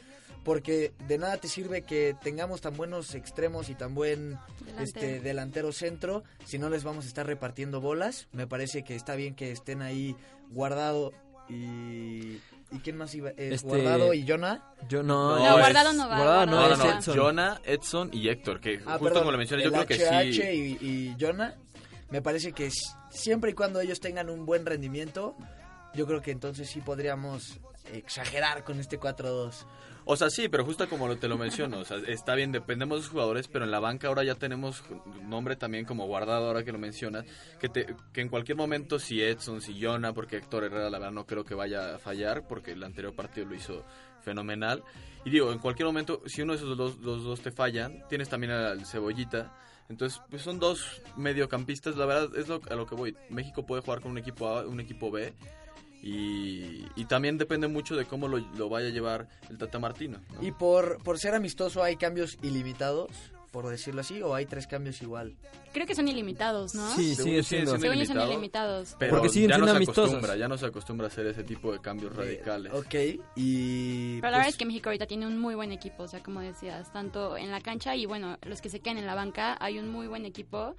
Speaker 7: porque de nada te sirve que tengamos tan buenos extremos y tan buen
Speaker 9: Delantero.
Speaker 7: este delantero centro si no les vamos a estar repartiendo bolas. Me parece que está bien que estén ahí guardado y ¿y quién más iba? Es
Speaker 10: Este-
Speaker 7: guardado y Jonah.
Speaker 10: Yo no...
Speaker 8: No,
Speaker 9: No,
Speaker 8: es-
Speaker 9: Guardado no va.
Speaker 10: Guardado
Speaker 8: No,
Speaker 10: no,
Speaker 8: no,
Speaker 10: es
Speaker 8: no,
Speaker 10: Edson.
Speaker 8: Jonah, Edson y Héctor, que
Speaker 7: Ah,
Speaker 8: justo
Speaker 7: perdón,
Speaker 8: como lo mencioné, yo creo que sí...
Speaker 7: y, y Jonah, me parece que siempre y cuando ellos tengan un buen rendimiento, yo creo que entonces sí podríamos exagerar con este 4-2.
Speaker 8: O sea, sí, pero justo como te lo menciono, o sea, está bien, dependemos de los jugadores, pero en la banca ahora ya tenemos nombre también como guardado, ahora que lo mencionas, que, te, que en cualquier momento si Edson, si Jonah, porque Héctor Herrera la verdad no creo que vaya a fallar, porque el anterior partido lo hizo fenomenal. Y digo, en cualquier momento, si uno de esos dos, los dos te fallan, tienes también al Cebollita. Entonces, pues son dos mediocampistas, la verdad es lo, a lo que voy. México puede jugar con un equipo A, un equipo B. Y, y también depende mucho de cómo lo, lo vaya a llevar el Tata Martino. ¿no?
Speaker 7: Y por, por ser amistoso, ¿hay cambios ilimitados, por decirlo así, o hay tres cambios igual?
Speaker 9: Creo que son ilimitados, ¿no?
Speaker 10: Sí, sigue siendo.
Speaker 9: Según son
Speaker 8: ilimitado,
Speaker 9: ilimitados.
Speaker 8: Pero
Speaker 10: Porque siguen
Speaker 8: ya no
Speaker 10: siendo
Speaker 8: se
Speaker 10: amistosos.
Speaker 8: acostumbra, ya no se acostumbra a hacer ese tipo de cambios radicales.
Speaker 7: Ok, y...
Speaker 9: Pero la verdad
Speaker 7: pues,
Speaker 9: es que México ahorita tiene un muy buen equipo, o sea, como decías, tanto en la cancha y bueno, los que se quedan en la banca, hay un muy buen equipo.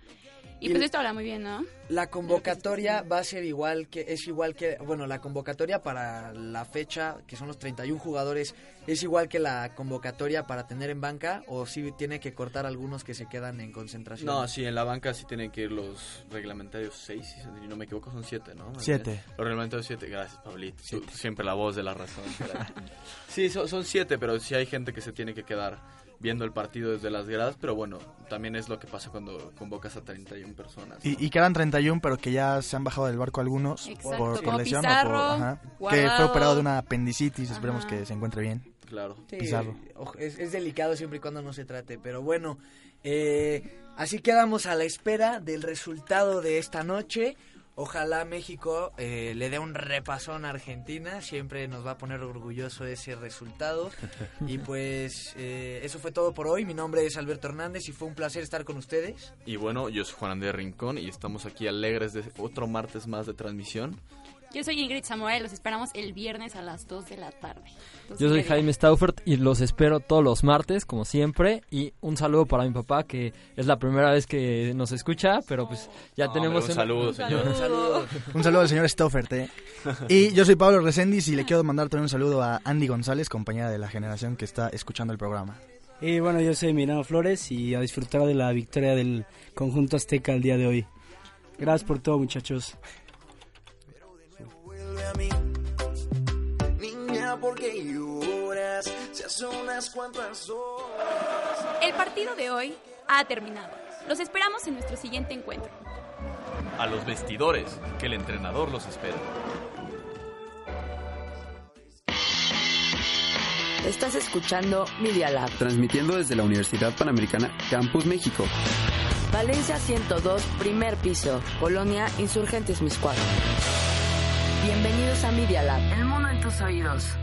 Speaker 9: Y,
Speaker 7: Y
Speaker 9: pues esto habla muy bien, ¿no?
Speaker 7: La convocatoria va a ser igual que es igual que bueno la convocatoria para la fecha que son los 31 jugadores es igual que la convocatoria para tener en banca o si tiene que cortar algunos que se quedan en concentración.
Speaker 8: No, sí, en la banca sí tienen que ir los reglamentarios 6, si no me equivoco son 7, ¿no?
Speaker 11: Siete.
Speaker 8: Los reglamentarios 7, gracias Pablito, Tú siempre la voz de la razón. sí, son 7, pero sí hay gente que se tiene que quedar viendo el partido desde las gradas, pero bueno, también es lo que pasa cuando convocas a 31 personas.
Speaker 11: Y, y quedan 31, pero que ya se han bajado del barco algunos
Speaker 9: Exacto,
Speaker 11: por, lesión
Speaker 9: Pizarro,
Speaker 11: o por, ajá, que fue operado de una apendicitis, esperemos
Speaker 9: Ajá.
Speaker 11: que se encuentre bien.
Speaker 8: Claro.
Speaker 7: Sí,
Speaker 11: Pizarro.
Speaker 7: ojo, es, es delicado siempre y cuando no se trate, pero bueno, eh, así quedamos a la espera del resultado de esta noche. Ojalá México eh, le dé un repasón a Argentina, siempre nos va a poner orgulloso ese resultado. Y pues eh, eso fue todo por hoy, mi nombre es Alberto Hernández y fue un placer estar con ustedes.
Speaker 8: Y bueno, yo soy Juan Andrés Rincón y estamos aquí alegres de otro martes más de transmisión.
Speaker 9: Yo soy Ingrid Samuel, los esperamos el viernes a las 2 de la tarde.
Speaker 10: Yo soy. Jaime Staufert y los espero todos los martes, como siempre. Y un saludo para mi papá, que es la primera vez que nos escucha, pero pues ya
Speaker 8: No,
Speaker 10: tenemos...
Speaker 8: hombre, un saludo, señor.
Speaker 7: Un saludo.
Speaker 11: Un saludo al señor Stoffert. ¿eh? Y yo soy Pablo Reséndiz y le quiero mandar también un saludo a Andy González, compañera de la generación que está escuchando el programa.
Speaker 12: Y bueno, yo soy Mirano Flores y a disfrutar de la victoria del conjunto azteca el día de hoy. Gracias por todo, muchachos.
Speaker 6: Vuelve a mí. Niña, porque lloras? Se hace unas cuantas horas.
Speaker 9: El partido de hoy ha terminado. Los esperamos en nuestro siguiente encuentro.
Speaker 8: A los vestidores, que el entrenador los espera.
Speaker 2: Estás escuchando Media Lab.
Speaker 1: Transmitiendo desde la Universidad Panamericana Campus México.
Speaker 2: Valencia 102, primer piso. Colonia Insurgentes Miscuac. Bienvenidos a Media Lab. El mundo en tus oídos.